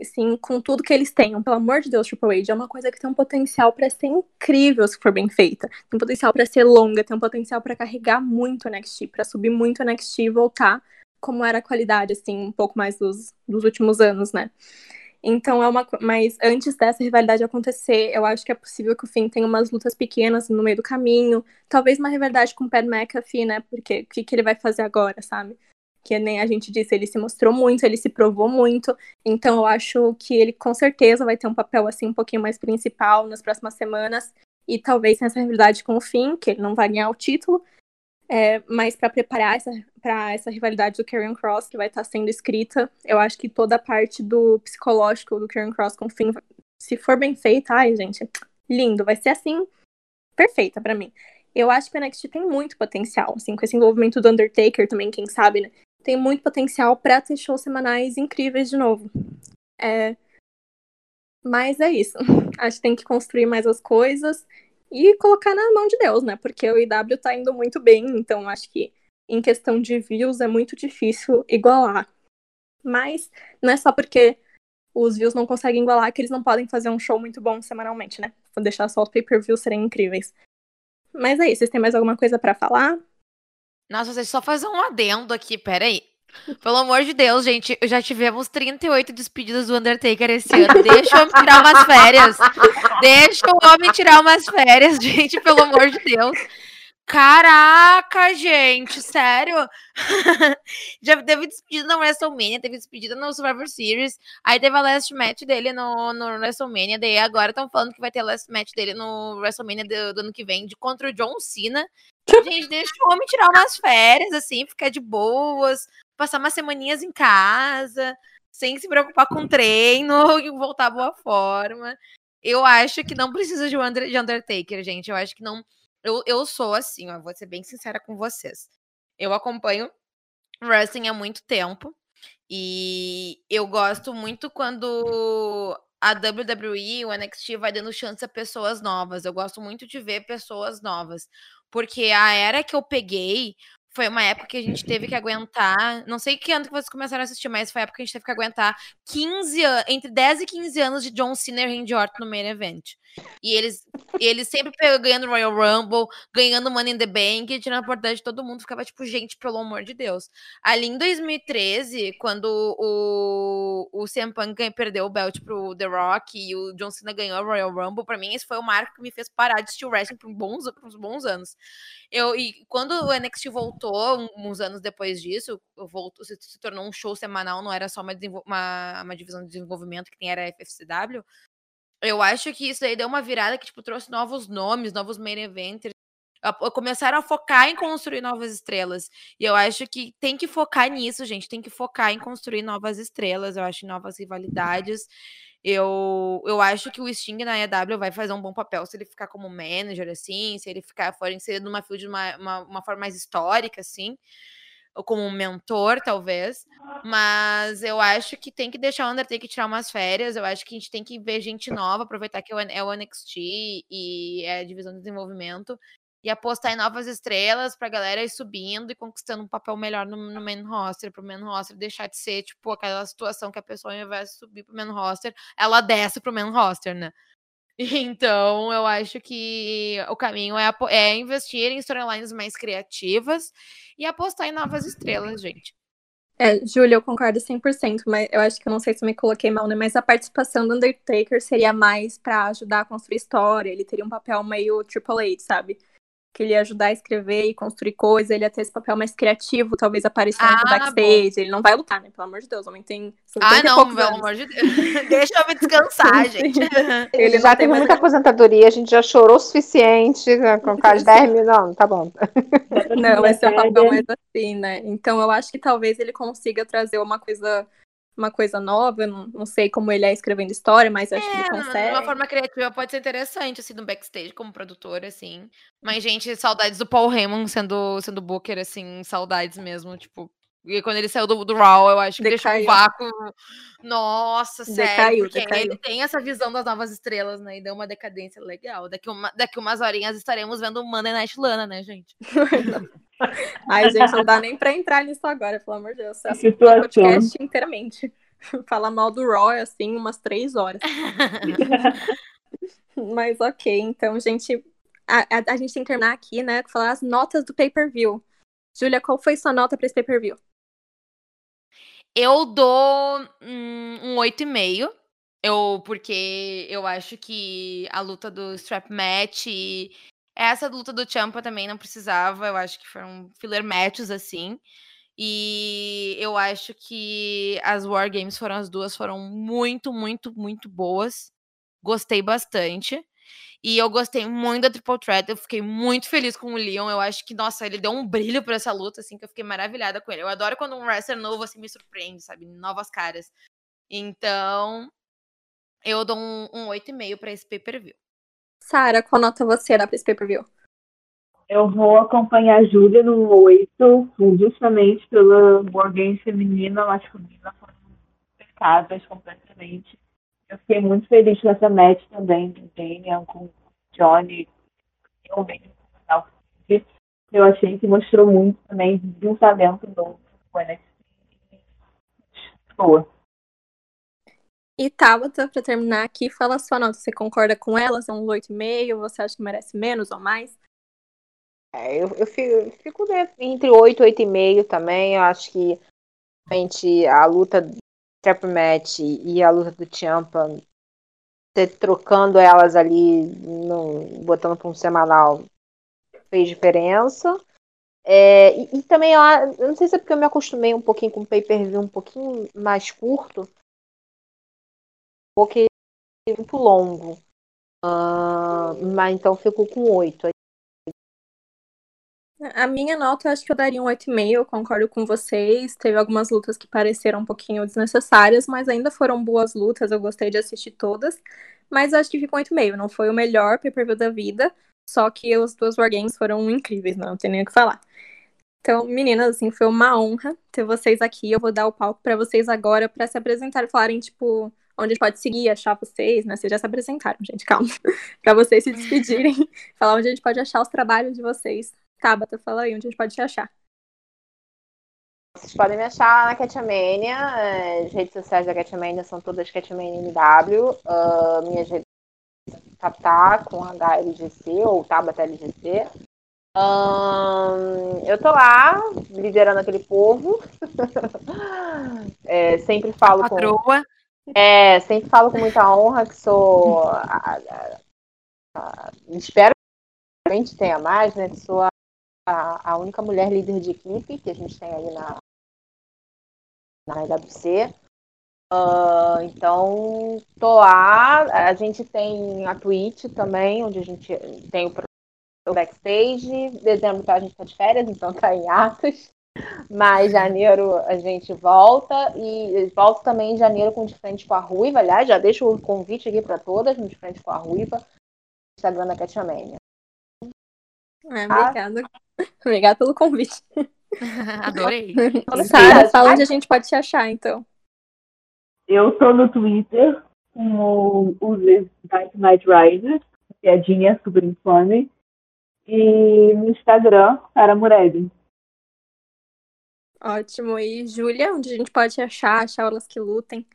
assim, com tudo que eles tenham. Pelo amor de Deus, Triple H, é uma coisa que tem um potencial pra ser incrível se for bem feita. Tem um potencial pra ser longa, tem um potencial pra carregar muito o NXT, pra subir muito o NXT e voltar como era a qualidade, assim, um pouco mais dos, dos últimos anos, né? Então é uma. Mas antes dessa rivalidade acontecer, eu acho que é possível que o Finn tenha umas lutas pequenas no meio do caminho. Talvez uma rivalidade com o Pat McAfee, né? Porque o que, que ele vai fazer agora, sabe? Que nem a gente disse, ele se mostrou muito, ele se provou muito. Então eu acho que ele com certeza vai ter um papel assim um pouquinho mais principal nas próximas semanas. E talvez nessa rivalidade com o Finn, que ele não vai ganhar o título. É, mas para preparar essa, para essa rivalidade do Karrion Cross, que vai estar sendo escrita, eu acho que toda a parte do psicológico do Karrion Cross com o Finn, se for bem feita, ai, gente, lindo, vai ser assim, perfeita para mim. Eu acho que o NXT tem muito potencial, assim, com esse envolvimento do Undertaker também, quem sabe, né? Tem muito potencial para ter shows semanais incríveis de novo. É... Mas é isso. Acho que tem que construir mais as coisas e colocar na mão de Deus, né? Porque o IW tá indo muito bem, então acho que em questão de views é muito difícil igualar. Mas não é só porque os views não conseguem igualar que eles não podem fazer um show muito bom semanalmente, né? Vou deixar só os pay-per-views serem incríveis. Mas é isso, vocês têm mais alguma coisa pra falar? Nossa, vocês só fazer um adendo aqui, peraí. Pelo amor de Deus, gente, já tivemos 38 despedidas do Undertaker esse ano. Deixa o homem tirar umas férias. Deixa o homem tirar umas férias, gente, pelo amor de Deus. Caraca, gente, sério? Já teve despedida no WrestleMania, teve despedida no Survivor Series, aí teve a last match dele no, no WrestleMania, daí agora estão falando que vai ter a last match dele no WrestleMania do, do, ano que vem, de contra o John Cena. Gente, deixa o homem tirar umas férias, assim, ficar de boas, passar umas semaninhas em casa, sem se preocupar com treino e voltar à boa forma. Eu acho que não precisa de Undertaker, gente. Eu acho que não eu, eu sou assim, ó, vou ser bem sincera com vocês. Eu acompanho wrestling há muito tempo. E eu gosto muito quando a WWE, o NXT vai dando chance a pessoas novas. Eu gosto muito de ver pessoas novas. Porque a era que eu peguei foi uma época que a gente teve que aguentar. Não sei que ano que vocês começaram a assistir, mas foi a época que a gente teve que aguentar 15 anos, entre 10 e 15 anos de John Cena e Randy Orton no main event. E eles, eles sempre ganhando Royal Rumble, ganhando Money in the Bank, tirando a oportunidade de todo mundo. Ficava tipo, gente, pelo amor de Deus. Ali em 2013, quando o, o CM Punk perdeu o belt pro The Rock e o John Cena ganhou o Royal Rumble, pra mim esse foi o marco que me fez parar de assistir o wrestling por, bons, por uns bons anos. Eu, e quando o NXT voltou, uns anos depois disso, voltou, se, se tornou um show semanal, não era só uma, uma, uma divisão de desenvolvimento que nem era a FFCW. Eu acho que isso aí deu uma virada que, tipo, trouxe novos nomes, novos main eventers. Começaram a focar em construir novas estrelas. E eu acho que tem que focar nisso, gente. Tem que focar em construir novas estrelas. Eu acho novas rivalidades. Eu, eu acho que o Sting na EW vai fazer um bom papel se ele ficar como manager, assim, se ele ficar for inserido numa field de uma, uma, uma forma mais histórica, assim, ou como um mentor, talvez. Mas eu acho que tem que deixar o Undertaker tirar umas férias. Eu acho que a gente tem que ver gente nova, aproveitar que é o NXT e é a divisão de desenvolvimento e apostar em novas estrelas pra galera ir subindo e conquistando um papel melhor no, no main roster, pro main roster deixar de ser, tipo, aquela situação que a pessoa, ao invés de subir pro main roster, ela desce pro main roster, né? Então, eu acho que o caminho é, é investir em storylines mais criativas e apostar em novas estrelas, gente. É, Júlia, eu concordo 100%, mas eu acho que eu não sei se eu me coloquei mal, né? Mas a participação do Undertaker seria mais para ajudar a construir história, ele teria um papel meio Triple H, sabe? Que ele ia ajudar a escrever e construir coisas, ele ia ter esse papel mais criativo, talvez aparecendo ah, backstage. Bom. Ele não vai lutar, né? Pelo amor de Deus, o homem tem Ah, não, pelo anos. amor de Deus. Deixa eu me descansar, gente. Ele já teve muita aposentadoria, a gente já chorou o suficiente né, com o caso de 10 mil. Não, tá bom. Não, vai ser um papel mais assim, né? Então eu acho que talvez ele consiga trazer uma coisa uma coisa nova, eu não, não sei como ele é escrevendo história, mas acho é, que ele consegue. De uma forma criativa pode ser interessante, assim, no backstage, como produtor, assim. Mas, gente, saudades do Paul Raymond sendo, sendo Booker, assim, saudades mesmo, tipo. E quando ele saiu do, do Raw, eu acho que decaiu. deixou um vácuo. Nossa, sério. Decaiu, porque decaiu. ele tem essa visão das novas estrelas, né? E deu uma decadência legal. Daqui, uma, daqui umas horinhas estaremos vendo o Monday Night Lana, né, gente? Ai, gente, não dá nem pra entrar nisso agora, pelo amor de Deus. Você o podcast inteiramente. Falar mal do Raw, assim, umas três horas. Mas ok, então, gente, a, a, a, gente tem que terminar aqui, né, com falar as notas do pay-per-view. Júlia, qual foi sua nota para esse pay-per-view? Eu dou hum, um 8,5. Eu, porque eu acho que a luta do strap match essa luta do Champa também não precisava, eu acho que foram filler matches assim. E eu acho que as War Games foram as duas, foram muito, muito, muito boas. Gostei bastante. E eu gostei muito da Triple Threat. Eu fiquei muito feliz com o Leon. Eu acho que, nossa, ele deu um brilho para essa luta, assim, que eu fiquei maravilhada com ele. Eu adoro quando um wrestler novo, assim, me surpreende, sabe? Novas caras. Então, eu dou um, um 8,5 pra esse pay-per-view. Sara, qual nota você dá pra esse pay-per-view? Eu vou acompanhar a Júlia no 8, justamente pela Wargame feminina, masculina, foram impecáveis completamente. Eu fiquei muito feliz com essa match também do Damian com o Johnny. Realmente, eu achei que mostrou muito também de um talento novo com o NXT. Boa. E Tabata, para terminar aqui, fala sua nota. Você concorda com elas? É um 8,5? Você acha que merece menos ou mais? É, eu, eu fico, fico entre 8 e 8,5 também. Eu acho que realmente a luta do Trap Match e a luta do Champa, trocando elas ali, no, botando para um semanal, fez diferença. É, e, e, também, eu, eu, não sei se é porque eu me acostumei um pouquinho com o pay-per-view um pouquinho mais curto, porque é muito longo. Uh, mas então ficou com oito. A minha nota, eu acho que eu daria um 8,5, eu concordo com vocês. Teve algumas lutas que pareceram um pouquinho desnecessárias, mas ainda foram boas lutas, eu gostei de assistir todas. Mas acho que ficou 8,5. Não foi o melhor pay-per-view da vida, só que os dois Wargames foram incríveis, não, não tem nem o que falar. Então, meninas, assim, foi uma honra ter vocês aqui. Eu vou dar o palco para vocês agora para se apresentar e falarem, tipo, onde a gente pode seguir, achar vocês, né? Vocês já se apresentaram, gente, calma. para vocês se despedirem, falar onde a gente pode achar os trabalhos de vocês. Tabata, fala aí onde a gente pode te achar. Vocês podem me achar na Catmania. As redes sociais da Catmania são todas Catmania NW. Uh, minhas redes Tatá com HLGC ou Tabata LGC. Um, eu tô lá, liderando aquele povo. é, sempre falo a com. É, sempre falo com muita honra que sou. A, a, a, espero que a gente tenha mais, né? Que sou a, única mulher líder de equipe que a gente tem aí na, na EWC. Uh, então, tô lá. A gente tem a Twitch também, onde a gente tem o backstage. Dezembro tá, a gente tá de férias, então tá em atos. Mas janeiro a gente volta e volto também em janeiro com de frente com a Ruiva. Aliás, já deixo o convite aqui para todas, de frente com a Ruiva, Instagram da Katia É, obrigada. Obrigada pelo convite. Adorei. Sara, fala onde a gente pode te achar, então. Eu tô no Twitter com o Dark Knight Rider, piadinha super infame. E no Instagram, Sara Murelli. Ótimo. E Júlia, onde a gente pode achar, achar elas que lutem?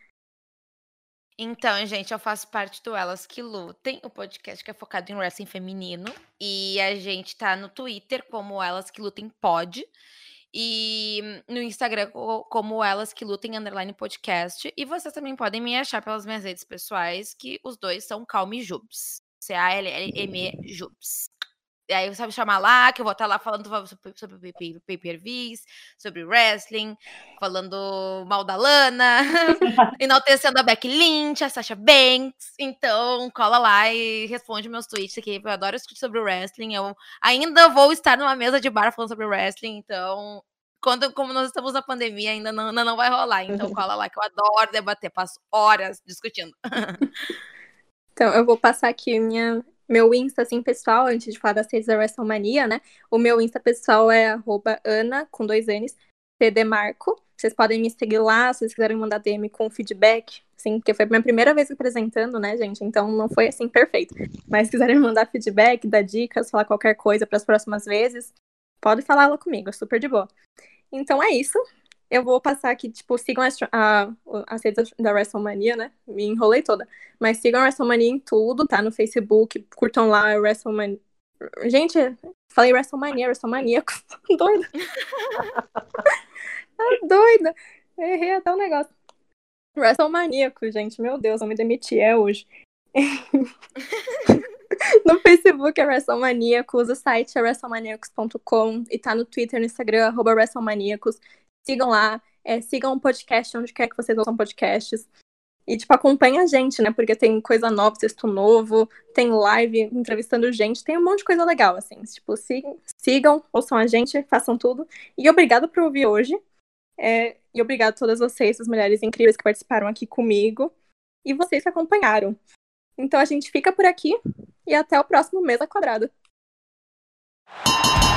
Então, gente, eu faço parte do Elas Que Lutem, o podcast que é focado em wrestling feminino. E a gente tá no Twitter como Elas Que Lutem Pod. E no Instagram como Elas Que Lutem Underline Podcast. E vocês também podem me achar pelas minhas redes pessoais, que os dois são Calme Jubs. C-A-L-L-M-E Jubs. E aí você vai chamar lá, que eu vou estar lá falando sobre, sobre pay-per-views, sobre wrestling, falando mal da Lana, enaltecendo a Becky Lynch, a Sasha Banks. Então, cola lá e responde meus tweets aqui, eu adoro discutir sobre wrestling. Eu ainda vou estar numa mesa de bar falando sobre wrestling, então quando, como nós estamos na pandemia, ainda não, ainda não vai rolar. Então, cola lá, que eu adoro debater, passo horas discutindo. então, eu vou passar aqui minha, meu Insta, assim, pessoal, antes de falar das redes da WrestleMania, né? O meu Insta pessoal é arroba Ana, com dois N's, Marco. Vocês podem me seguir lá, se vocês quiserem mandar DM com feedback, assim, porque foi a minha primeira vez apresentando, né, gente? Então não foi, assim, perfeito. Mas se quiserem mandar feedback, dar dicas, falar qualquer coisa para as próximas vezes, pode falar lá comigo, é super de boa. Então é isso eu vou passar aqui, tipo, sigam as, a, as redes da WrestleMania, né? Me enrolei toda. Mas sigam a WrestleMania em tudo, tá? No Facebook, curtam lá WrestleMania. Gente, falei WrestleMania, WrestleMania, doida. ah, doida. Errei até o um negócio. WrestleManiaco, gente, meu Deus, eu me demiti, é hoje. no Facebook é WrestleManiacos, o site é WrestleManiacos.com e tá no Twitter no Instagram, arroba WrestleManiacos. Sigam lá, é, sigam o podcast onde quer que vocês ouçam podcasts. E, tipo, acompanha a gente, né? Porque tem coisa nova, texto novo, tem live entrevistando gente, tem um monte de coisa legal, assim. Tipo, sigam, sigam ouçam a gente, façam tudo. E obrigado por ouvir hoje. É, e obrigado a todas vocês, as mulheres incríveis que participaram aqui comigo. E vocês que acompanharam. Então a gente fica por aqui e até o próximo Mesa Quadrada.